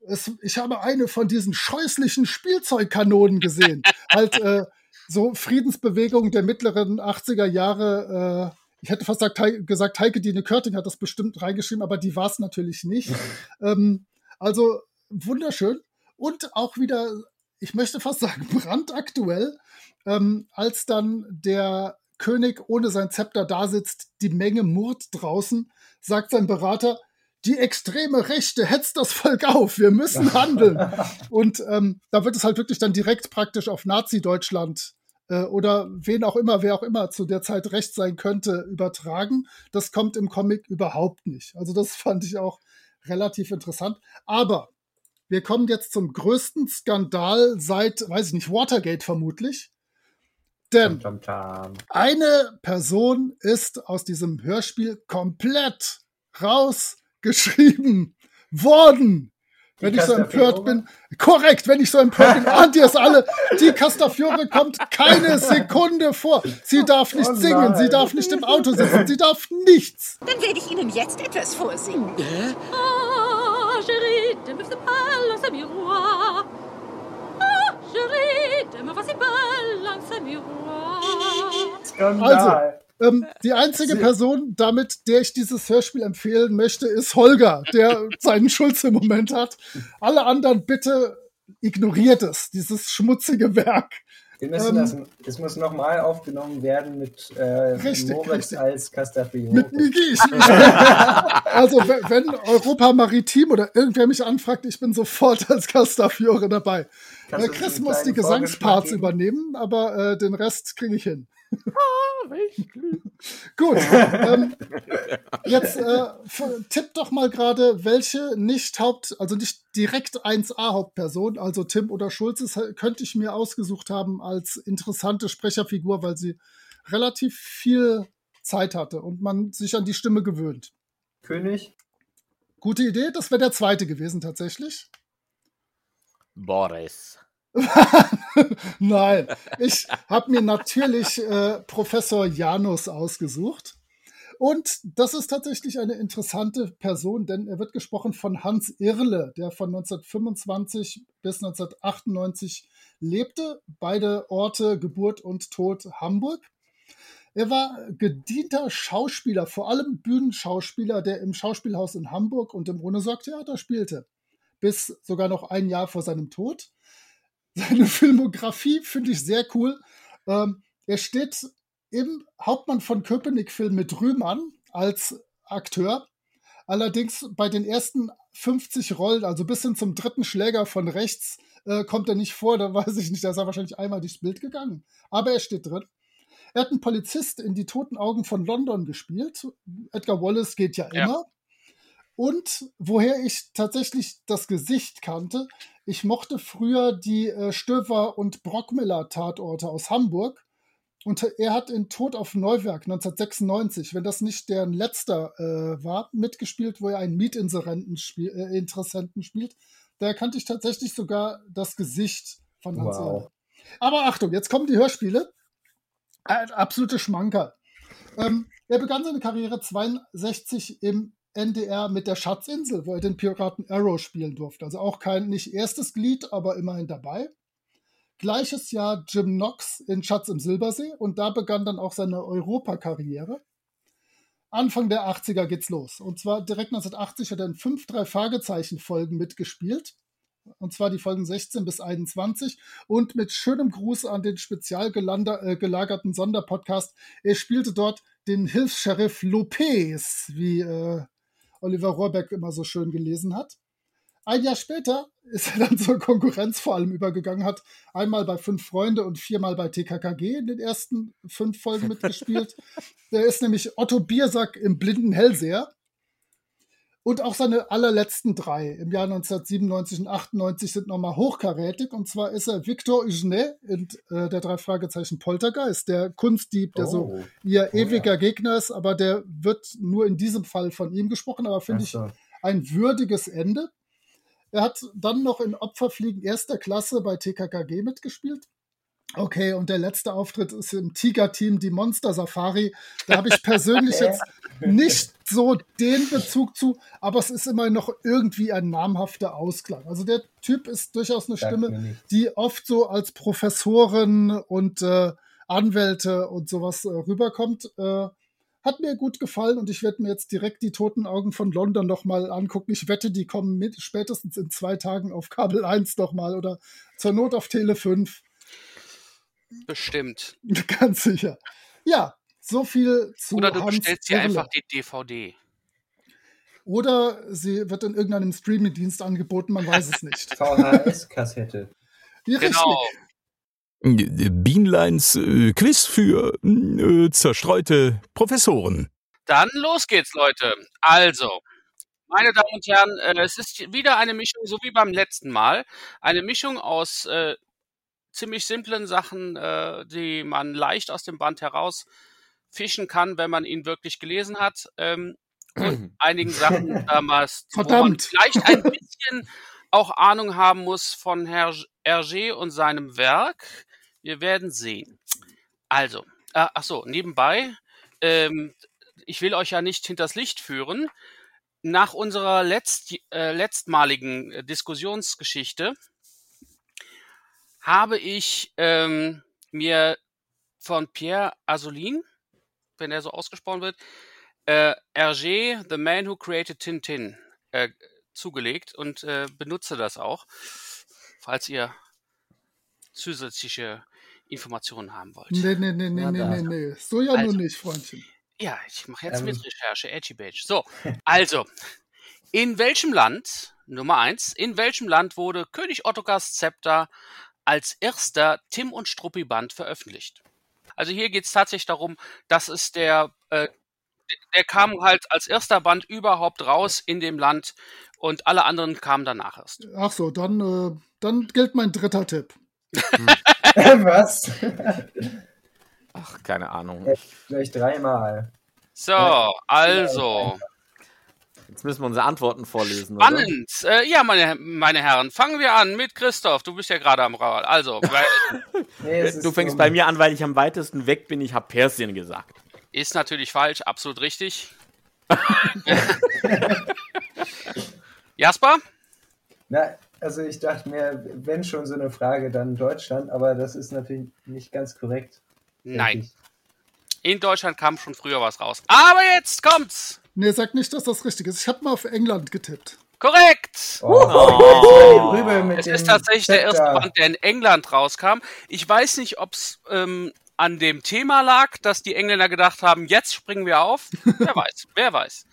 es, ich habe eine von diesen scheußlichen Spielzeugkanonen gesehen. halt äh, so Friedensbewegung der mittleren 80er Jahre. Ich hätte fast gesagt, Heike Dine Körting hat das bestimmt reingeschrieben, aber die war es natürlich nicht. ähm, also wunderschön. Und auch wieder, ich möchte fast sagen, brandaktuell, ähm, als dann der König ohne sein Zepter da sitzt, die Menge murrt draußen, sagt sein Berater, die extreme Rechte hetzt das Volk auf, wir müssen handeln. Und ähm, da wird es halt wirklich dann direkt praktisch auf Nazi-Deutschland äh, oder wen auch immer, wer auch immer zu der Zeit recht sein könnte, übertragen. Das kommt im Comic überhaupt nicht. Also das fand ich auch relativ interessant. Aber wir kommen jetzt zum größten Skandal seit, weiß ich nicht, Watergate vermutlich. Denn eine Person ist aus diesem Hörspiel komplett rausgeschrieben worden. Wenn ich so empört bin, korrekt, wenn ich so empört bin, ahnt ihr es alle, die Castafiore kommt keine Sekunde vor. Sie darf nicht Oh singen, sie darf nicht im Auto sitzen, sie darf nichts. Dann werde ich Ihnen jetzt etwas vorsingen. Ah, chérie, t'aimes ce bal, ce miroir. Ah, chérie, t'aimes was si belle, ce miroir. Skandal. Ähm, die einzige Person, damit der ich dieses Hörspiel empfehlen möchte, ist Holger, der seinen Schulz im Moment hat. Alle anderen bitte ignoriert es, dieses schmutzige Werk. Wir müssen ähm, das, es muss nochmal aufgenommen werden mit äh, Richtig, Moritz richtig. als Castafiore. Mit Niki. Also, wenn, wenn Europa Maritim oder irgendwer mich anfragt, ich bin sofort als Castafiore dabei. Kannst Äh, Chris muss die Gesangsparts übernehmen, aber äh, den Rest kriege ich hin. Welch Glück. Gut. ähm, jetzt äh, tipp doch mal gerade, welche nicht Haupt, also nicht direkt 1A Hauptperson, also Tim oder Schulz, ist, könnte ich mir ausgesucht haben als interessante Sprecherfigur, weil sie relativ viel Zeit hatte und man sich an die Stimme gewöhnt. König? Gute Idee, das wäre der zweite gewesen tatsächlich. Boris. Nein, ich habe mir natürlich äh, Professor Janus ausgesucht. Und das ist tatsächlich eine interessante Person, denn er wird gesprochen von Hans Irle, der von 1925 bis 1998 lebte. Beide Orte, Geburt und Tod Hamburg. Er war gedienter Schauspieler, vor allem Bühnenschauspieler, der im Schauspielhaus in Hamburg und im Ohnesorg-Theater spielte. Bis sogar noch ein Jahr vor seinem Tod. Seine Filmografie finde ich sehr cool. Ähm, er steht im Hauptmann von Köpenick-Film mit Rühmann als Akteur. Allerdings bei den ersten 50 Rollen, also bis hin zum dritten Schläger von rechts, äh, kommt er nicht vor. Da weiß ich nicht, da ist er wahrscheinlich einmal durchs Bild gegangen. Aber er steht drin. Er hat einen Polizist in Die Toten Augen von London gespielt. Edgar Wallace geht ja immer. Ja. Und woher ich tatsächlich das Gesicht kannte, ich mochte früher die äh, Stöver und Brockmiller Tatorte aus Hamburg. Und er hat in Tod auf Neuwerk 1996, wenn das nicht deren letzter äh, war, mitgespielt, wo er einen Mietinteressenten spiel, äh, spielt. Da erkannte ich tatsächlich sogar das Gesicht von Hans wow. Aber Achtung, jetzt kommen die Hörspiele. Ein absolute Schmankerl. Ähm, er begann seine Karriere 62 im NDR mit der Schatzinsel, wo er den Piraten Arrow spielen durfte. Also auch kein nicht erstes Glied, aber immerhin dabei. Gleiches Jahr Jim Knox in Schatz im Silbersee und da begann dann auch seine Europakarriere. Anfang der 80er geht's los. Und zwar direkt 1980 hat er in fünf drei Fragezeichen Folgen mitgespielt. Und zwar die Folgen 16 bis 21. Und mit schönem Gruß an den spezial äh, gelagerten Sonderpodcast. Er spielte dort den Hilfs-Sheriff Lopez, wie äh, Oliver Rohrbeck immer so schön gelesen hat. Ein Jahr später ist er dann zur Konkurrenz vor allem übergegangen, hat einmal bei Fünf Freunde und viermal bei TKKG in den ersten fünf Folgen mitgespielt. Der ist nämlich Otto Biersack im Blinden Hellseher. Und auch seine allerletzten drei im Jahr 1997 und 98 sind nochmal hochkarätig. Und zwar ist er Victor Eugene in äh, der drei Fragezeichen Poltergeist, der Kunstdieb, der oh. so ihr oh, ewiger ja. Gegner ist, aber der wird nur in diesem Fall von ihm gesprochen, aber finde ich ein würdiges Ende. Er hat dann noch in Opferfliegen erster Klasse bei TKKG mitgespielt. Okay, und der letzte Auftritt ist im Tiger-Team, die Monster Safari. Da habe ich persönlich jetzt nicht so den Bezug zu, aber es ist immer noch irgendwie ein namhafter Ausklang. Also der Typ ist durchaus eine Stimme, die oft so als Professoren und äh, Anwälte und sowas äh, rüberkommt. Äh, hat mir gut gefallen und ich werde mir jetzt direkt die Toten Augen von London nochmal angucken. Ich wette, die kommen mit, spätestens in zwei Tagen auf Kabel 1 nochmal oder zur Not auf Tele 5. Bestimmt. Ganz sicher. Ja, so viel zu Oder du Hans bestellst dir einfach die DVD. Oder sie wird in irgendeinem Streaming-Dienst angeboten, man weiß es nicht. VHS-Kassette. Genau. Bienleins äh, Quiz für äh, zerstreute Professoren. Dann los geht's, Leute. Also, meine Damen und Herren, äh, es ist wieder eine Mischung, so wie beim letzten Mal. Eine Mischung aus äh, ziemlich simplen Sachen, äh, die man leicht aus dem Band heraus fischen kann, wenn man ihn wirklich gelesen hat. Ähm, und einigen Sachen damals, wo man vielleicht ein bisschen auch Ahnung haben muss von Herr Hergé und seinem Werk. Wir werden sehen. Also, äh, ach so, nebenbei, ähm, ich will euch ja nicht hinters Licht führen. Nach unserer letzt, äh, letztmaligen äh, Diskussionsgeschichte habe ich ähm, mir von Pierre Asolin, wenn er so ausgesprochen wird, äh, Hergé, The Man Who Created Tintin, äh, zugelegt und äh, benutze das auch, falls ihr zusätzliche Informationen haben wollt. Nee, nee, nee, nee, nee, nee, nee. So ja also, nur nicht, Freundchen. Ja, ich mache jetzt ähm. mit Recherche, Edgy Badge. So, also, in welchem Land, Nummer eins, in welchem Land wurde König Ottokars Zepter als erster Tim und Struppi Band veröffentlicht? Also hier geht es tatsächlich darum, dass es der, äh, der kam halt als erster Band überhaupt raus in dem Land und alle anderen kamen danach erst. Ach so, dann, äh, dann gilt mein dritter Tipp. Was? Ach, keine Ahnung. Vielleicht dreimal. So, also. Jetzt müssen wir unsere Antworten vorlesen. Oder? Spannend. Äh, ja, meine, meine Herren, fangen wir an mit Christoph. Du bist ja gerade am Rad. Also, weil, Nee, ist Du fängst um- bei mir an, weil ich am weitesten weg bin. Ich habe Persien gesagt. ist natürlich falsch, absolut richtig. Jasper? Na, also ich dachte mir, wenn schon so eine Frage, dann Deutschland, aber das ist natürlich nicht ganz korrekt. Nein. ich. In Deutschland kam schon früher was raus. Aber jetzt kommt's. Nee, sag nicht, dass das richtig ist. Ich habe mal auf England getippt. Korrekt. Oh, oh. Mit Es ist tatsächlich der erste Zepter. Band, der in England rauskam. Ich weiß nicht, ob es ähm, an dem Thema lag, dass die Engländer gedacht haben, jetzt springen wir auf. wer weiß, wer weiß.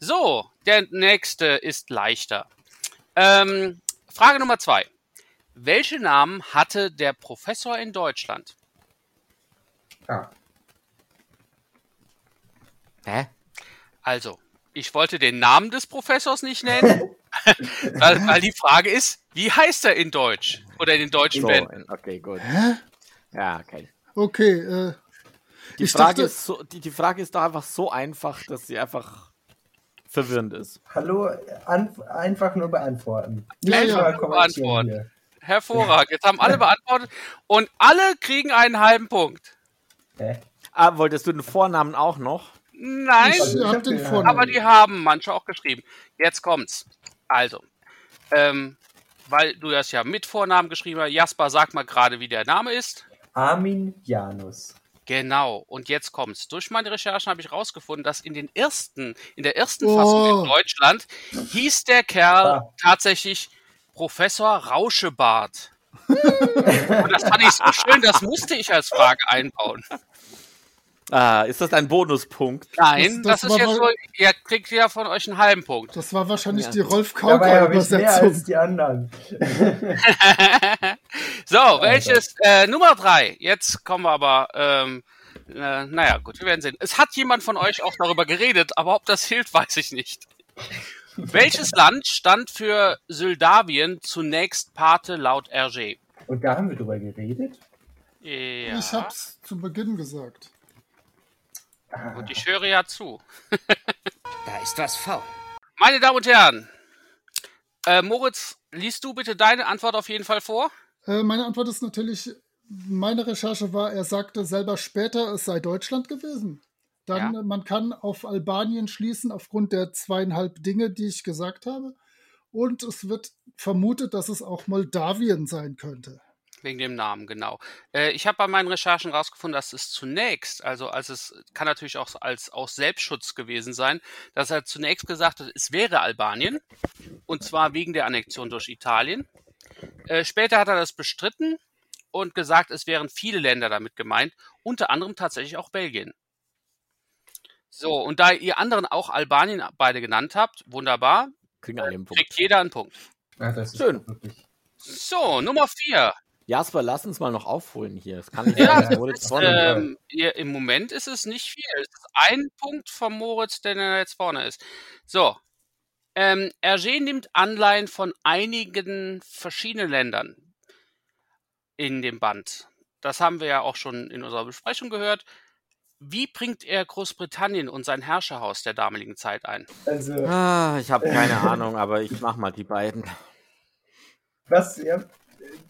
So, der nächste ist leichter. Ähm, Frage Nummer zwei. Welche Namen hatte der Professor in Deutschland? Ah, Hä? Also, ich wollte den Namen des Professors nicht nennen, weil, weil die Frage ist, wie heißt er in Deutsch? Oder in den deutschen So, Bänden? okay, gut. Hä? Ja, okay. Okay, äh, Die Ich Frage, dachte- ist so, die, die Frage ist doch einfach so einfach, dass sie einfach verwirrend ist. hallo, an, einfach nur beantworten. Ja, mal kommentieren Beantworten. hier. Hervorragend. Jetzt haben alle beantwortet und alle kriegen einen halben Punkt. Hä? Ah, wolltest du den Vornamen auch noch? Nein, ich Also aber die haben manche auch geschrieben. Jetzt kommt's. Also, ähm, weil du das ja mit Vornamen geschrieben hast, Jasper, sag mal gerade, wie der Name ist. Armin Janus. Genau, und jetzt kommt's. Durch meine Recherchen habe ich rausgefunden, dass in den ersten, in der ersten Oh. Fassung in Deutschland hieß der Kerl Ah. tatsächlich Professor Rauschebart. und das fand ich so schön, das musste ich als Frage einbauen. Ah, ist das ein Bonuspunkt? Nein, Das- das, das ist jetzt so, ihr kriegt ja von euch einen halben Punkt. das war wahrscheinlich Ja. die Rolf mehr Kauka-Übersetzung. als die anderen. so, welches, äh, Nummer drei. Jetzt kommen wir aber, ähm, äh, naja, gut, wir werden sehen. Es hat jemand von euch auch darüber geredet, aber ob das hilft, weiß ich nicht. Welches Land stand für Syldawien zunächst Pate laut RG? Und da haben wir drüber geredet. Ja. Ich hab's zu Beginn gesagt. Und ich höre ja zu. Da ist was faul. Meine Damen und Herren, äh, Moritz, liest du bitte deine Antwort auf jeden Fall vor? Äh, meine Antwort ist natürlich, meine Recherche war, er sagte selber später, es sei Deutschland gewesen. Dann, Ja. man kann auf Albanien schließen aufgrund der zweieinhalb Dinge, die ich gesagt habe. Und es wird vermutet, dass es auch Moldawien sein könnte. Wegen dem Namen, genau. Äh, ich habe bei meinen Recherchen rausgefunden, dass es zunächst, also als es kann natürlich auch als aus Selbstschutz gewesen sein, dass er zunächst gesagt hat, es wäre Albanien und zwar wegen der Annexion durch Italien. Äh, später hat er das bestritten und gesagt, es wären viele Länder damit gemeint, unter anderem tatsächlich auch Belgien. So, und da ihr anderen auch Albanien beide genannt habt, wunderbar, Kriegen alle einen Punkt. kriegt jeder einen Punkt. das ist Schön. So, Nummer vier. Jasper, lass uns mal noch aufholen hier. Das kann nicht Ja, sein, Moritz Ist, ähm, Im Moment ist es nicht viel. Es ist ein Punkt vom Moritz, der da jetzt vorne ist. So. Ähm, Hergé nimmt Anleihen von einigen verschiedenen Ländern in dem Band. Das haben wir ja auch schon in unserer Besprechung gehört. Wie bringt er Großbritannien und sein Herrscherhaus der damaligen Zeit ein? Also, Ah, ich habe keine Ahnung, aber ich mach mal die beiden. was, ja,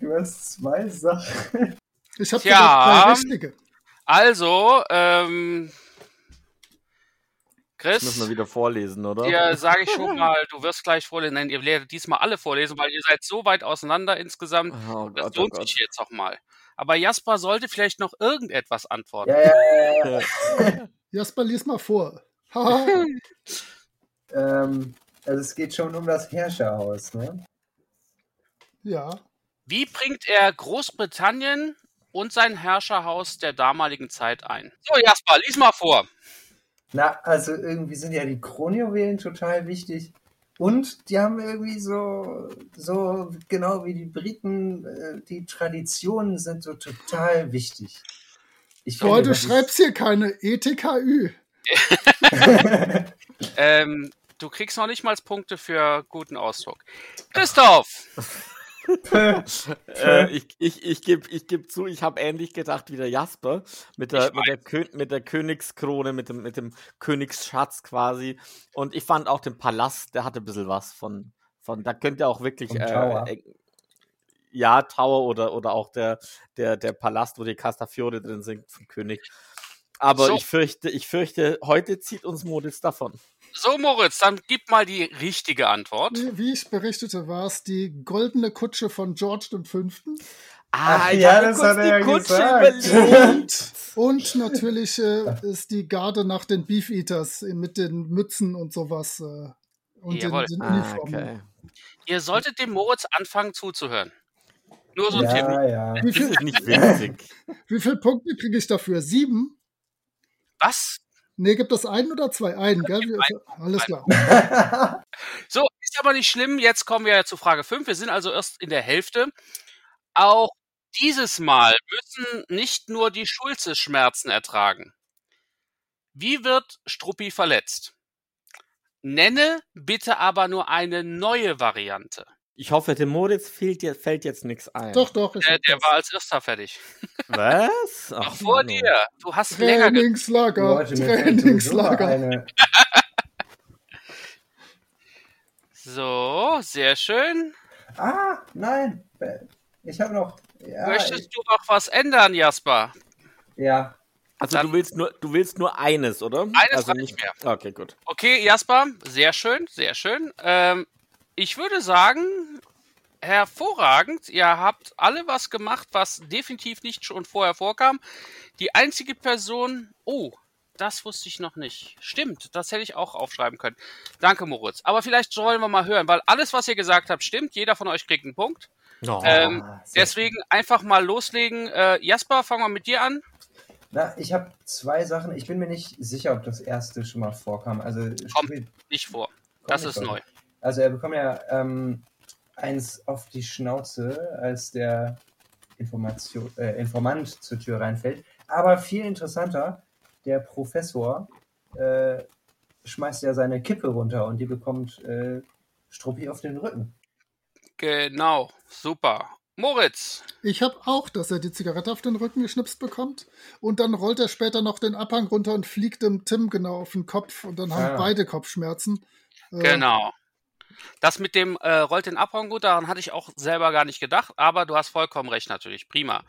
du hast zwei Sachen. Ich habe sogar drei richtige. Also, ähm, Das müssen wir Chris, wieder vorlesen, oder? dir sage ich schon mal, du wirst gleich vorlesen. Nein, ihr werdet diesmal alle vorlesen, weil ihr seid so weit auseinander insgesamt. Oh Das Gott, oh lohnt Gott. sich jetzt auch mal. Aber Jasper sollte vielleicht noch irgendetwas antworten. Ja, ja, ja, ja. Jasper, lies mal vor. Ähm, also es geht schon um das Herrscherhaus, ne? ja. Wie bringt er Großbritannien und sein Herrscherhaus der damaligen Zeit ein? So, Jasper, lies mal vor. Na, also irgendwie sind ja die Kronjuwelen total wichtig. Und die haben irgendwie so, so genau wie die Briten, äh, die Traditionen sind so total wichtig. Ich finde, ist- schreibst hier keine ETKÜ. Ähm, du kriegst noch nicht mal Punkte für guten Ausdruck. Christoph, äh, ich ich, ich gebe ich geb zu, ich habe ähnlich gedacht wie der Jasper mit der, mit der, Kö mit der Königskrone, mit dem, mit dem Königsschatz quasi. Und ich fand auch den Palast, der hatte ein bisschen was von, von da könnte auch wirklich. Vom Tower. Äh, ja, Tower oder, oder auch der, der, der Palast, wo die Castafiore drin sind vom König. Aber So. ich fürchte, ich fürchte, heute zieht uns Moritz davon. So, Moritz, dann gib mal die richtige Antwort. Wie, wie ich berichtete, war es die goldene Kutsche von George V. Ah, Ach ich ja, das hat er die ja Kutsche gesagt. überlegt. Und natürlich äh, ist die Garde nach den Beef Eaters äh, mit den Mützen und sowas äh, und den, Jawohl. den Ah, Uniformen. okay. Ihr solltet dem Moritz anfangen zuzuhören. Nur so ein Tipp. Ja, ja. Wie, Das viel, ist nicht witzig. wie viele Punkte kriege ich dafür? Sieben? Was? Nee, gibt es einen oder zwei? Einen, gell? Wir- Alles klar. So, ist aber nicht schlimm. Jetzt kommen wir zu Frage 5. Wir sind also erst in der Hälfte. Auch dieses Mal müssen nicht nur die Schulze Schmerzen ertragen. Wie wird Struppi verletzt? Nenne bitte aber nur eine neue Variante. Ich hoffe, dem Moritz fehlt, fällt jetzt nichts ein. Doch, doch. Ich Der, der war als erster fertig. Was? Ach, vor Mann. dir. Du hast länger ge Trainingslager. Leute, sowieso mal Trainingslager. eine. So, sehr schön. Ah, nein. Ich habe noch. Ja, Möchtest du noch was ändern, Jasper? ich, ja. Also Dann- du willst nur, du willst nur eines, oder? Eines also reicht mir. Okay, gut. Okay, Jasper, sehr schön, sehr schön. Ähm, ich würde sagen, hervorragend. Ihr habt alle was gemacht, was definitiv nicht schon vorher vorkam. Die einzige Person. Oh, das wusste ich noch nicht. Stimmt, das hätte ich auch aufschreiben können. Danke, Moritz. Aber vielleicht sollen wir mal hören, weil alles, was ihr gesagt habt, stimmt. Jeder von euch kriegt einen Punkt. Oh. Ähm, deswegen einfach mal loslegen. Äh, Jasper, fangen wir mit dir an. Na, ich habe zwei Sachen. Ich bin mir nicht sicher, ob das erste schon mal vorkam. Also, Kommt Nicht vor. kommt Das ist vor. neu. Also er bekommt ja ähm, eins auf die Schnauze, als der Information, äh, Informant zur Tür reinfällt. Aber viel interessanter, der Professor äh, schmeißt ja seine Kippe runter und die bekommt äh, Struppi auf den Rücken. Genau, super. Moritz, Ich habe auch, dass er die Zigarette auf den Rücken geschnipst bekommt. Und dann rollt er später noch den Abhang runter und fliegt dem Tim genau auf den Kopf. Und dann haben Ah. beide Kopfschmerzen. Äh, Genau. Das mit dem äh, rollt den Abhang gut, daran hatte ich auch selber gar nicht gedacht, aber du hast vollkommen recht natürlich. Prima.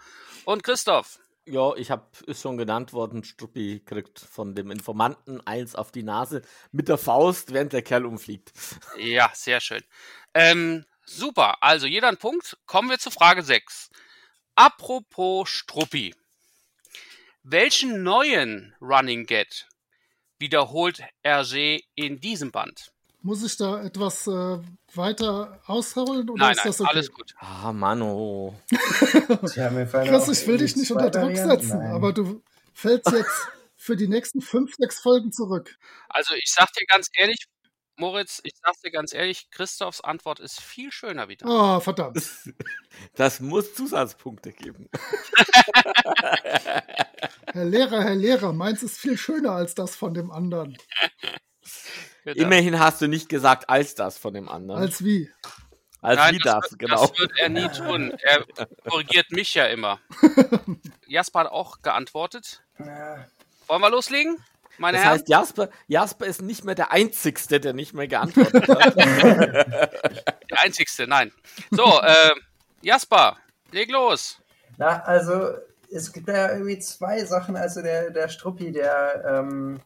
Und Christoph, Ja, ich habe, ist schon genannt worden, Struppi kriegt von dem Informanten eins auf die Nase mit der Faust, während der Kerl umfliegt. ja, sehr schön. Ähm, super, also jeder ein Punkt. Kommen wir zu Frage 6. Apropos Struppi. Welchen neuen Running Get wiederholt Hergé in diesem Band? Muss ich da etwas äh, weiter ausholen oder Nein, ist nein, das okay? alles gut. Ah, Mano. Tja, mir fallen Chris, ich will dich nicht unter Druck setzen, ein. aber du fällst jetzt für die nächsten fünf, sechs Folgen zurück. Also ich sag dir ganz ehrlich, Moritz, ich sag dir ganz ehrlich, Christophs Antwort ist viel schöner wieder. Oh, verdammt. Das muss Zusatzpunkte geben. Herr Lehrer, Herr Lehrer, meins ist viel schöner als das von dem anderen. Bitte. Immerhin hast du nicht gesagt, als das von dem anderen. Als, Als wie? wie das, wird, genau. das wird er nie tun. Er korrigiert mich ja immer. Jasper hat auch geantwortet. Wollen wir loslegen, meine Das Herren? heißt, Jasper, Jasper ist nicht mehr der Einzigste, der nicht mehr geantwortet hat. Der einzigste, nein. So, äh, Jasper, leg los. Na, also es gibt ja irgendwie zwei Sachen. Also der, der Struppi, der ähm,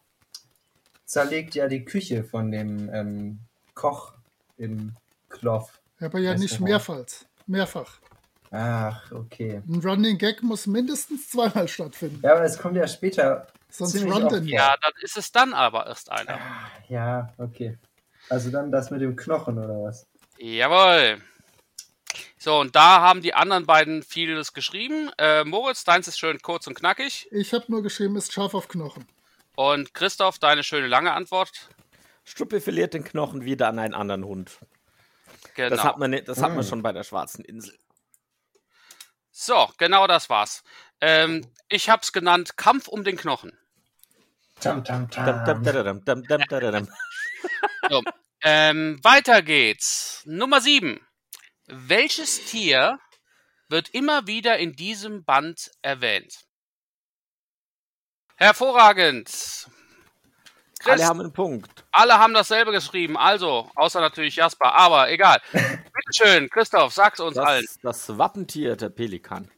zerlegt ja die Küche von dem ähm, Koch im Kloff. Aber ja nicht mehrfach. Mehrfach. Ach, okay. Ein Running Gag muss mindestens zweimal stattfinden. Ja, aber es kommt ja später. Sonst ziemlich runnt oft er nicht. Ja, dann ist es dann aber erst einer. Ja, okay. Also dann das mit dem Knochen oder was? Jawohl. So, und da haben die anderen beiden vieles geschrieben. Äh, Moritz, deins ist schön kurz und knackig. Ich habe nur geschrieben, ist scharf auf Knochen. Und Christoph, deine schöne lange Antwort. Struppi verliert den Knochen wieder an einen anderen Hund. Genau. Das hat man, das hat man schon bei der Schwarzen Insel. So, genau das war's. Ähm, ich hab's genannt Kampf um den Knochen. Tam, tam, tam. So, ähm, weiter geht's. Nummer 7. Welches Tier wird immer wieder in diesem Band erwähnt? Hervorragend. Chris, Alle haben einen Punkt. alle haben dasselbe geschrieben, also, außer natürlich Jasper, aber egal. Bitteschön, Christoph, sag's uns allen. Das, das Wappentier der Pelikan.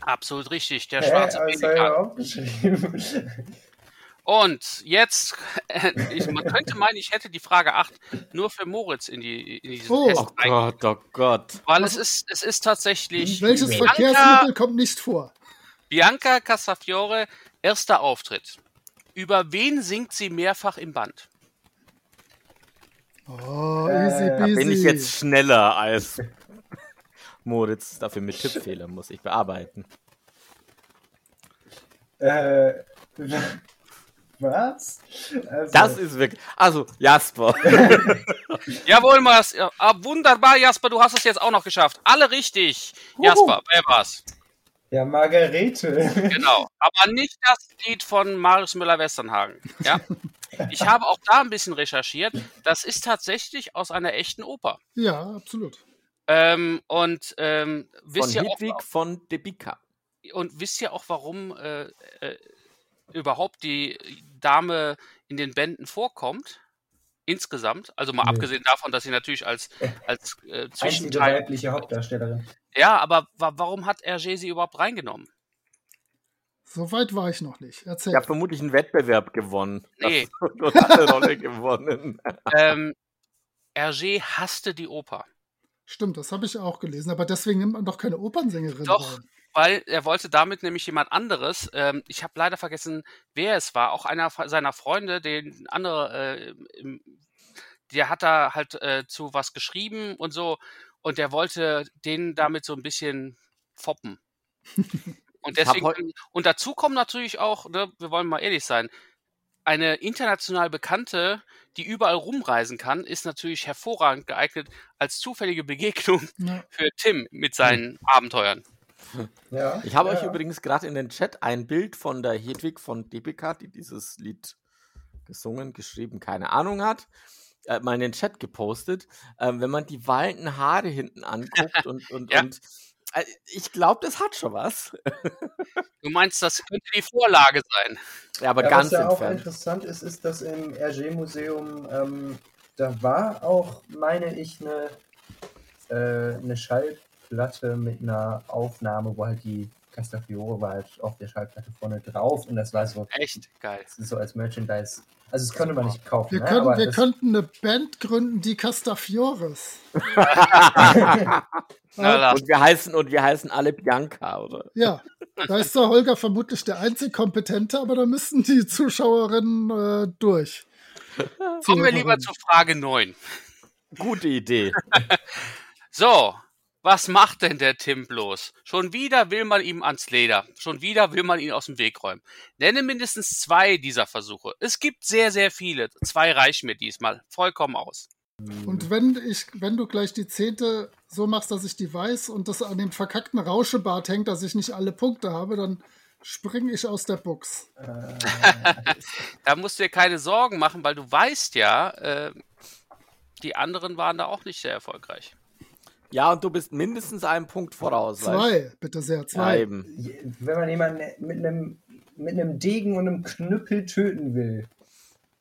Absolut richtig, der Hä, schwarze das Pelikan. Und jetzt, ich, man könnte meinen, ich hätte die Frage 8 nur für Moritz in, die, in diesen Oh. Test Oh Gott, oh Gott. Weil es ist, es ist tatsächlich Welches Bianca, Verkehrsmittel kommt nicht vor? Bianca Castafiore erster Auftritt. Über wen singt sie mehrfach im Band? Oh, Äh, easy da peasy. Bin ich jetzt schneller als Moritz? Dafür mit Tippfehlern muss ich bearbeiten. äh, was? Also, Das ist wirklich. Also, Jasper. Jawohl, Mas, ja, ah, wunderbar, Jasper, du hast es jetzt auch noch geschafft. Alle richtig. Jasper, wer war's? Ja, Margarete. Genau. Aber nicht das Lied von Marius Müller-Westernhagen. Ja? Ich habe auch da ein bisschen recherchiert. Das ist tatsächlich aus einer echten Oper. Ja, absolut. Ähm, und ähm, Von wisst ihr auch, Hedwig von Debicka. Und wisst ihr auch, warum äh, äh, überhaupt die Dame in den Bänden vorkommt? Insgesamt. Also mal Nee. abgesehen davon, dass sie natürlich als, als äh, Zwischenteil. weibliche Hauptdarstellerin. Ja, aber wa warum hat Hergé sie überhaupt reingenommen? So weit war ich noch nicht. Erzähl. Ich habe vermutlich einen Wettbewerb gewonnen. Nee. Eine Rolle gewonnen. ähm, Hergé hasste die Oper. Stimmt, das habe ich auch gelesen. Aber deswegen nimmt man doch keine Opernsängerin Doch. rein. Weil er wollte damit nämlich jemand anderes, ähm, ich habe leider vergessen, wer es war, auch einer seiner Freunde, den andere, äh, im, der hat da halt äh, zu was geschrieben und so und der wollte den damit so ein bisschen foppen. Und deswegen, und dazu kommen natürlich auch, ne, wir wollen mal ehrlich sein, eine international bekannte, die überall rumreisen kann, ist natürlich hervorragend geeignet als zufällige Begegnung Ja. für Tim mit seinen Abenteuern. Ja, Ich habe ja, euch übrigens gerade in den Chat ein Bild von der Hedwig von Debicka, die dieses Lied gesungen, geschrieben, keine Ahnung hat, äh, mal in den Chat gepostet. Ähm, wenn man die wallenden Haare hinten anguckt und, und, Ja. und äh, ich glaube, das hat schon was. Du meinst, das könnte die Vorlage sein? Ja, aber Ja, ganz was ja auch entfernt. interessant ist, ist, dass im Hergé-Museum, ähm, da war auch, meine ich, eine, äh, eine Schallplatte mit einer Aufnahme, wo halt die Castafiore war halt auf der Schallplatte vorne drauf und das war so, Echt geil. so als Merchandise. Also das konnte man nicht kaufen. Wir, ne? können, aber wir könnten eine Band gründen, die Castafiores. Und wir heißen und wir heißen alle Bianca, oder? Ja, da ist der Holger vermutlich der einzig Kompetente, aber da müssen die Zuschauerinnen äh, durch. Kommen wir lieber Zuhörerinnen. zu Frage 9. Gute Idee. So, was macht denn der Tim bloß? Schon wieder will man ihm ans Leder. Schon wieder will man ihn aus dem Weg räumen. Nenne mindestens zwei dieser Versuche. Es gibt sehr, sehr viele. Zwei reichen mir diesmal. Vollkommen aus. Und wenn ich, wenn du gleich die zehnte so machst, dass ich die weiß und das an dem verkackten Rauschebart hängt, dass ich nicht alle Punkte habe, dann springe ich aus der Box. Da musst du dir keine Sorgen machen, weil du weißt ja, äh, die anderen waren da auch nicht sehr erfolgreich. Ja, und du bist mindestens einen Punkt voraus. weißt Zwei, bitte sehr? Ja, zwei. eben. wenn man jemanden mit einem, mit einem Degen und einem Knüppel töten will,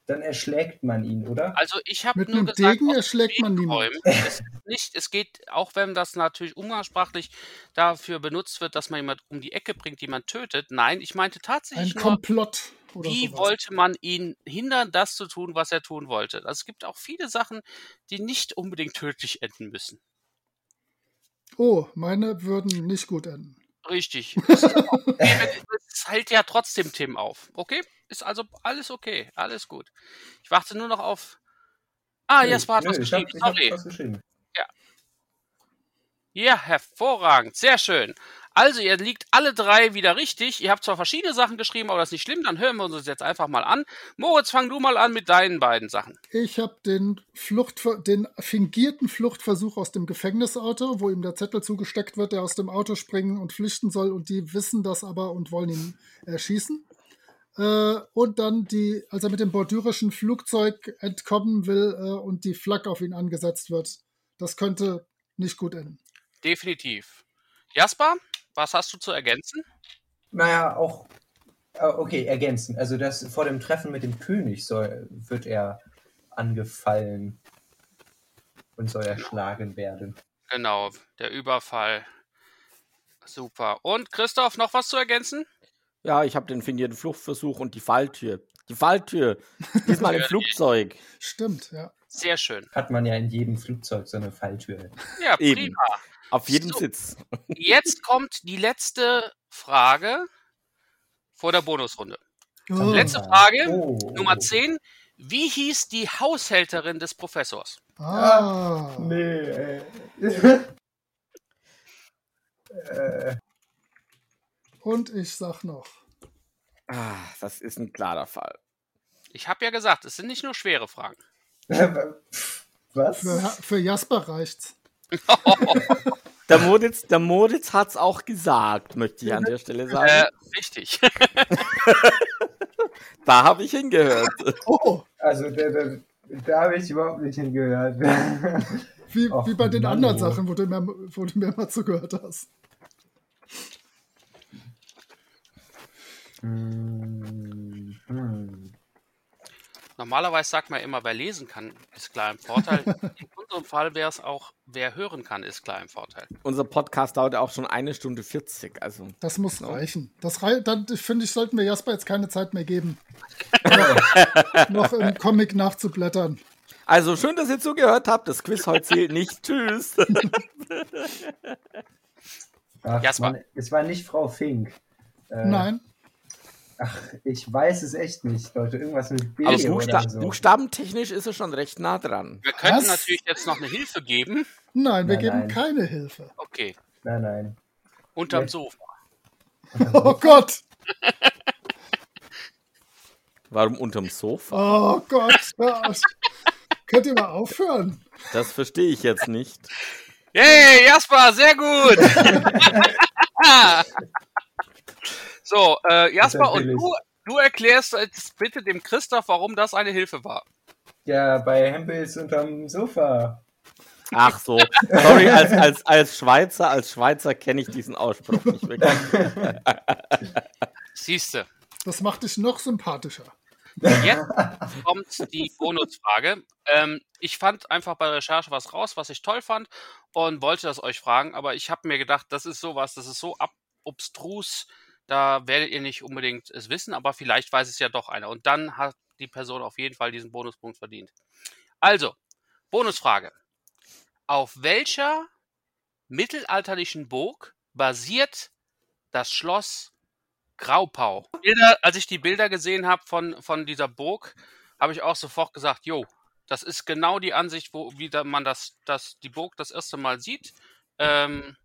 dann erschlägt man ihn, oder? Also ich habe Mit nur einem gesagt, Degen erschlägt man niemanden. Es, nicht, es geht, auch wenn das natürlich umgangssprachlich dafür benutzt wird, dass man jemand um die Ecke bringt, jemand tötet. Nein, ich meinte Ein tatsächlich nur, Komplott oder wie sowas. wollte man ihn hindern, das zu tun, was er tun wollte. Also es gibt auch viele Sachen, die nicht unbedingt tödlich enden müssen. Oh, meine würden nicht gut enden. Richtig. Es, hält ja trotzdem Tim auf. Okay? Ist also alles okay. Alles gut. Ich warte nur noch auf. Ah, Jasper hat Nö, was ich hab- geschrieben. ich hab Sorry. was geschrieben. Ja, hervorragend. Sehr schön. Also, ihr liegt alle drei wieder richtig. Ihr habt zwar verschiedene Sachen geschrieben, aber das ist nicht schlimm. Dann hören wir uns das jetzt einfach mal an. Moritz, fang du mal an mit deinen beiden Sachen. Ich habe den, Fluchtver den fingierten Fluchtversuch aus dem Gefängnisauto, wo ihm der Zettel zugesteckt wird, der aus dem Auto springen und flüchten soll und die wissen das aber und wollen ihn erschießen. Äh, und dann die, als er mit dem bordürischen Flugzeug entkommen will äh, und die Flak auf ihn angesetzt wird, das könnte nicht gut enden. Definitiv. Jasper, was hast du zu ergänzen? Naja, auch. äh, Okay, ergänzen. Also das vor dem Treffen mit dem König soll, wird er angefallen und soll erschlagen werden. Genau, der Überfall. Super. Und Christoph, noch was zu ergänzen? Ja, ich habe den fingierten Fluchtversuch und die Falltür. Die Falltür. Diesmal im Flugzeug. Stimmt, ja. Sehr schön. Hat man ja in jedem Flugzeug so eine Falltür. Ja, Eben. Auf jedem So. Sitz. Jetzt kommt die letzte Frage vor der Bonusrunde. Oh. Letzte Frage, Oh. Nummer 10. Wie hieß die Haushälterin des Professors? Ah. Nee, ey. äh, Und ich sag noch. Ah, das ist ein klarer Fall. Ich habe ja gesagt, es sind nicht nur schwere Fragen. was? Für, für Jasper reicht's. Der Moritz, der Moritz hat es auch gesagt, möchte ich an der Stelle sagen. Äh, richtig. da habe ich hingehört. Oh, Also, da, da, da habe ich überhaupt nicht hingehört. wie, Ach, wie bei den Mann, anderen. Sachen, wo du, mehr, wo du mehr mal zugehört hast. Hm, hm. Normalerweise sagt man immer, wer lesen kann, ist klar im Vorteil. In unserem Fall wäre es auch, wer hören kann, ist klar im Vorteil. Unser Podcast dauert ja auch schon eine Stunde 40. Also, Das muss reichen. Das rei dann finde ich, sollten wir Jasper jetzt keine Zeit mehr geben, noch im Comic nachzublättern. also schön, dass ihr zugehört habt. Das Quiz heute zählt nicht. Tschüss. Ach, Jasper. Mann, es war nicht Frau Fink. Äh, Nein, Ach, ich weiß es echt nicht, Leute. Irgendwas mit B Aber oder Buchsta so. buchstabentechnisch ist er schon recht nah dran. Wir könnten Was? natürlich jetzt noch eine Hilfe geben. nein, wir Nein, geben nein. keine Hilfe. Okay, Nein, nein. unterm Nee. Sofa. Oh Gott, Warum unterm Sofa? oh Gott. Ja, Könnt ihr mal aufhören? Das verstehe ich jetzt nicht. Yay, Jasper, sehr gut. so, äh, Jasper, und du, du erklärst jetzt bitte dem Christoph, warum das eine Hilfe war. Ja, bei Hempels unterm Sofa. Ach so. Sorry, als, als, als Schweizer, als Schweizer kenne ich diesen Ausspruch nicht wirklich. Siehste. Das macht dich noch sympathischer. Jetzt kommt die Bonusfrage. Ähm, ich fand einfach bei der Recherche was raus, was ich toll fand und wollte das euch fragen, aber ich habe mir gedacht, das ist sowas, das ist so ab obstrus, da werdet ihr nicht unbedingt es wissen, aber vielleicht weiß es ja doch einer. Und dann hat die Person auf jeden Fall diesen Bonuspunkt verdient. Also, Bonusfrage. Auf welcher mittelalterlichen Burg basiert das Schloss Graupau. Bilder, als ich die Bilder gesehen habe von, von dieser Burg, habe ich auch sofort gesagt, jo, das ist genau die Ansicht, wo wie man das, das, die Burg das erste Mal sieht. Ähm,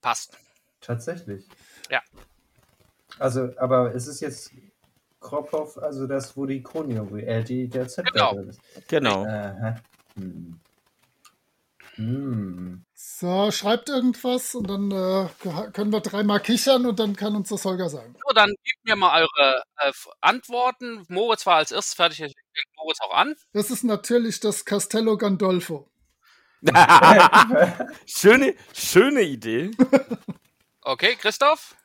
passt. Tatsächlich. Ja. Also, aber es ist jetzt Krophoff, also das, wo die Kronjuwel, äh, die, der Zepter Genau. drin ist. Genau. Hm. Hm. So, schreibt irgendwas und dann äh, können wir dreimal kichern und dann kann uns das Holger sagen. So, dann gebt mir mal eure äh, Antworten. Moritz war als erstes fertig, ich Moritz auch an. Es ist natürlich das Castello Gandolfo. schöne, schöne Idee. Okay, Christoph?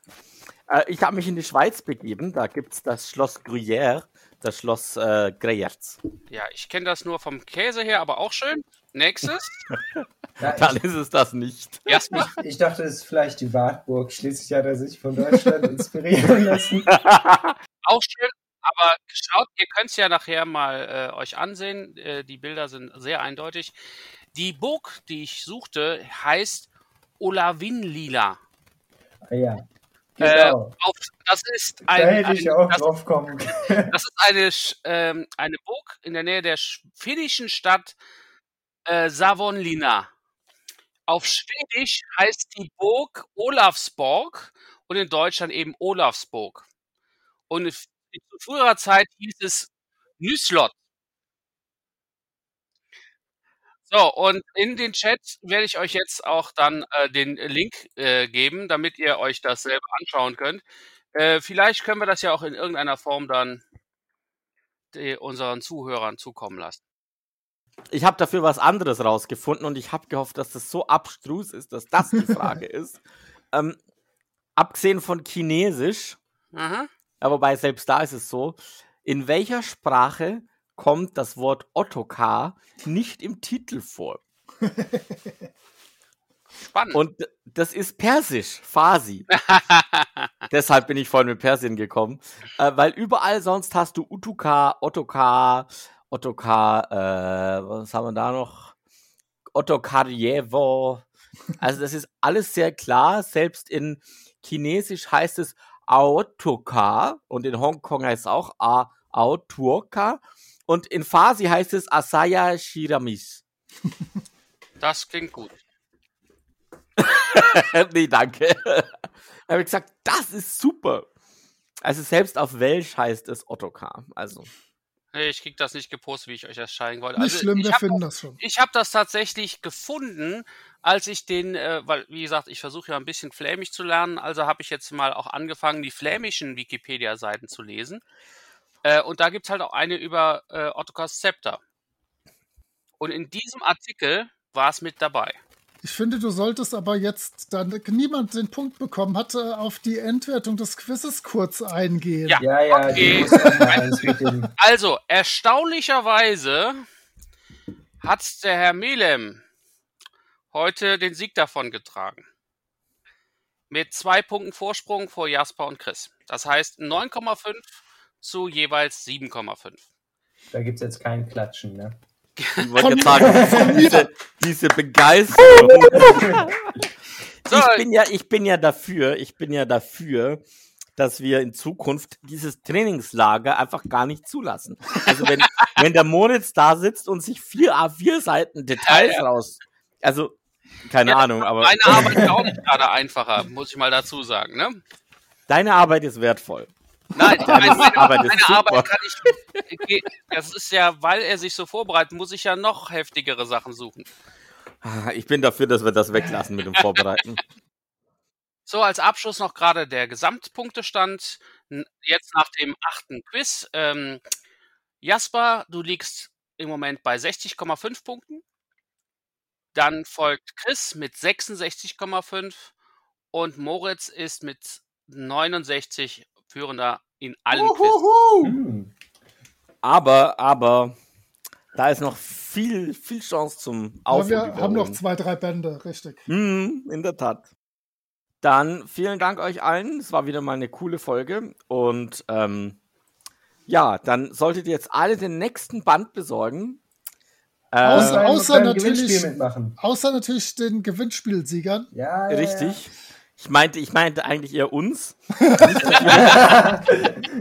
Äh, ich habe mich in die Schweiz begeben. Da gibt es das Schloss Gruyère, das Schloss äh, Greyerz. Ja, ich kenne das nur vom Käse her, aber auch schön. Nächstes. Ja, Dann ich, ist es das nicht. Jasper. ich dachte, es ist vielleicht die Wartburg. Schließlich hat er sich von Deutschland inspirieren lassen. Auch schön. Aber schaut, ihr könnt es ja nachher mal äh, euch ansehen. Äh, die Bilder sind sehr eindeutig. Die Burg, die ich suchte, heißt Olavinlila. Ah, Äh, Genau. auf, das ist da ein, hätte ein ich auch das, drauf kommen können. das ist eine, ähm, eine Burg in der Nähe der sch- finnischen Stadt äh, Savonlinna. Auf Schwedisch heißt die Burg Olafsborg und in Deutschland eben Olafsburg. Und zu früherer Zeit hieß es Nyslot. So, und in den Chat werde ich euch jetzt auch dann äh, den Link äh, geben, damit ihr euch das selber anschauen könnt. Äh, vielleicht können wir das ja auch in irgendeiner Form dann die, unseren Zuhörern zukommen lassen. ich habe dafür was anderes rausgefunden und ich habe gehofft, dass das so abstrus ist, dass das die Frage ist. Ähm, abgesehen von Chinesisch, Aha. ja, wobei selbst da ist es so, in welcher Sprache kommt das Wort Ottokar nicht im Titel vor? Spannend. Und das ist Persisch, Farsi. Deshalb bin ich vorhin mit Persien gekommen. Äh, weil überall sonst hast du Utuka, Ottokar, Ottokar, äh, was haben wir da noch? Ottokarjewo. Also das ist alles sehr klar. Selbst in Chinesisch heißt es Aotoka und in Hongkong heißt es auch A- Aotuoka. Und in Farsi heißt es Asaya Shiramis. das klingt gut. nee, danke. Da habe ich gesagt, das ist super. Also selbst auf Welsch heißt es Ottokar. Also, Nee, ich krieg das nicht gepostet, wie ich euch das zeigen wollte. Nicht Also, schlimm, ich wir finden das, das schon. ich habe das tatsächlich gefunden, als ich den, äh, weil, wie gesagt, ich versuche ja ein bisschen Flämisch zu lernen, also habe ich jetzt mal auch angefangen, die flämischen Wikipedia-Seiten zu lesen. Äh, und da gibt's halt auch eine über äh, Ottokars Zepter. Und in diesem Artikel war es mit dabei. Ich finde, du solltest aber jetzt, da niemand den Punkt bekommen hat, auf die Endwertung des Quizzes kurz eingehen. Ja. Ja, ja, Okay. Also, erstaunlicherweise hat der Herr Melem heute den Sieg davon getragen. Mit zwei Punkten Vorsprung vor Jasper und Chris. Das heißt 9,5 zu jeweils 7,5. Da gibt es jetzt kein Klatschen, ne? ich wollte jetzt sagen, diese, diese Begeisterung. So, Ich bin ja, ich bin ja dafür, ich bin ja dafür, dass wir in Zukunft dieses Trainingslager einfach gar nicht zulassen. Also wenn, wenn der Moritz da sitzt und sich vier A4 Seiten Details Ja, ja. raus, also keine Ja, Ahnung, aber meine Arbeit ist auch nicht gerade einfacher, muss ich mal dazu sagen. Ne? deine Arbeit ist wertvoll. Nein, meine, meine, Arbeit meine. Arbeit kann ich. Das ist ja, weil er sich so vorbereitet, muss ich ja noch heftigere Sachen suchen. Ah, Ich bin dafür, dass wir das weglassen mit dem Vorbereiten. So, als Abschluss noch gerade der Gesamtpunktestand. Jetzt nach dem achten Quiz. Ähm, Jasper, du liegst im Moment bei 60,5 Punkten. Dann folgt Chris mit 66,5 und Moritz ist mit 69 führender in allen Quiz. Hm. Aber, aber, da ist noch viel, viel Chance zum Auf- Aber wir haben noch zwei, drei Bände, richtig. Hm, in der Tat. Dann vielen Dank euch allen. Es war wieder mal eine coole Folge. Und ähm, ja, dann solltet ihr jetzt alle den nächsten Band besorgen. Außer- Beim- außer natürlich-. Außer natürlich den Gewinnspielsiegern. Ja, ja, richtig. Ich meinte, ich meinte eigentlich eher uns.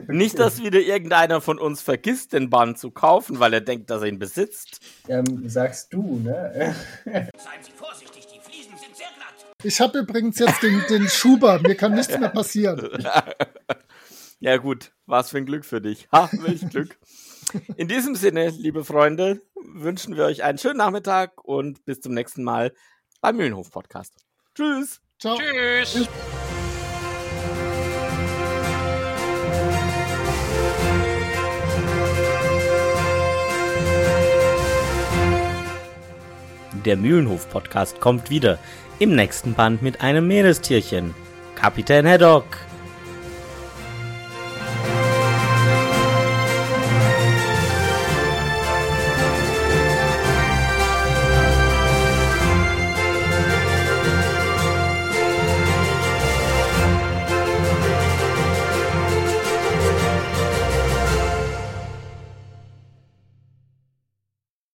Nicht, dass wieder irgendeiner von uns vergisst, den Band zu kaufen, weil er denkt, dass er ihn besitzt. Ähm, sagst du, ne? Seien Sie vorsichtig, die Fliesen sind sehr glatt. Ich habe übrigens jetzt den, den Schuber. Mir kann nichts mehr passieren. Ja, gut. Was für ein Glück für dich. Ha, welch Glück. In diesem Sinne, liebe Freunde, wünschen wir euch einen schönen Nachmittag und bis zum nächsten Mal beim Mühlenhof Podcast. Tschüss. Ciao. Tschüss. Der Mühlenhof Podcast kommt wieder im nächsten Band mit einem Meerestierchen. Kapitän Haddock.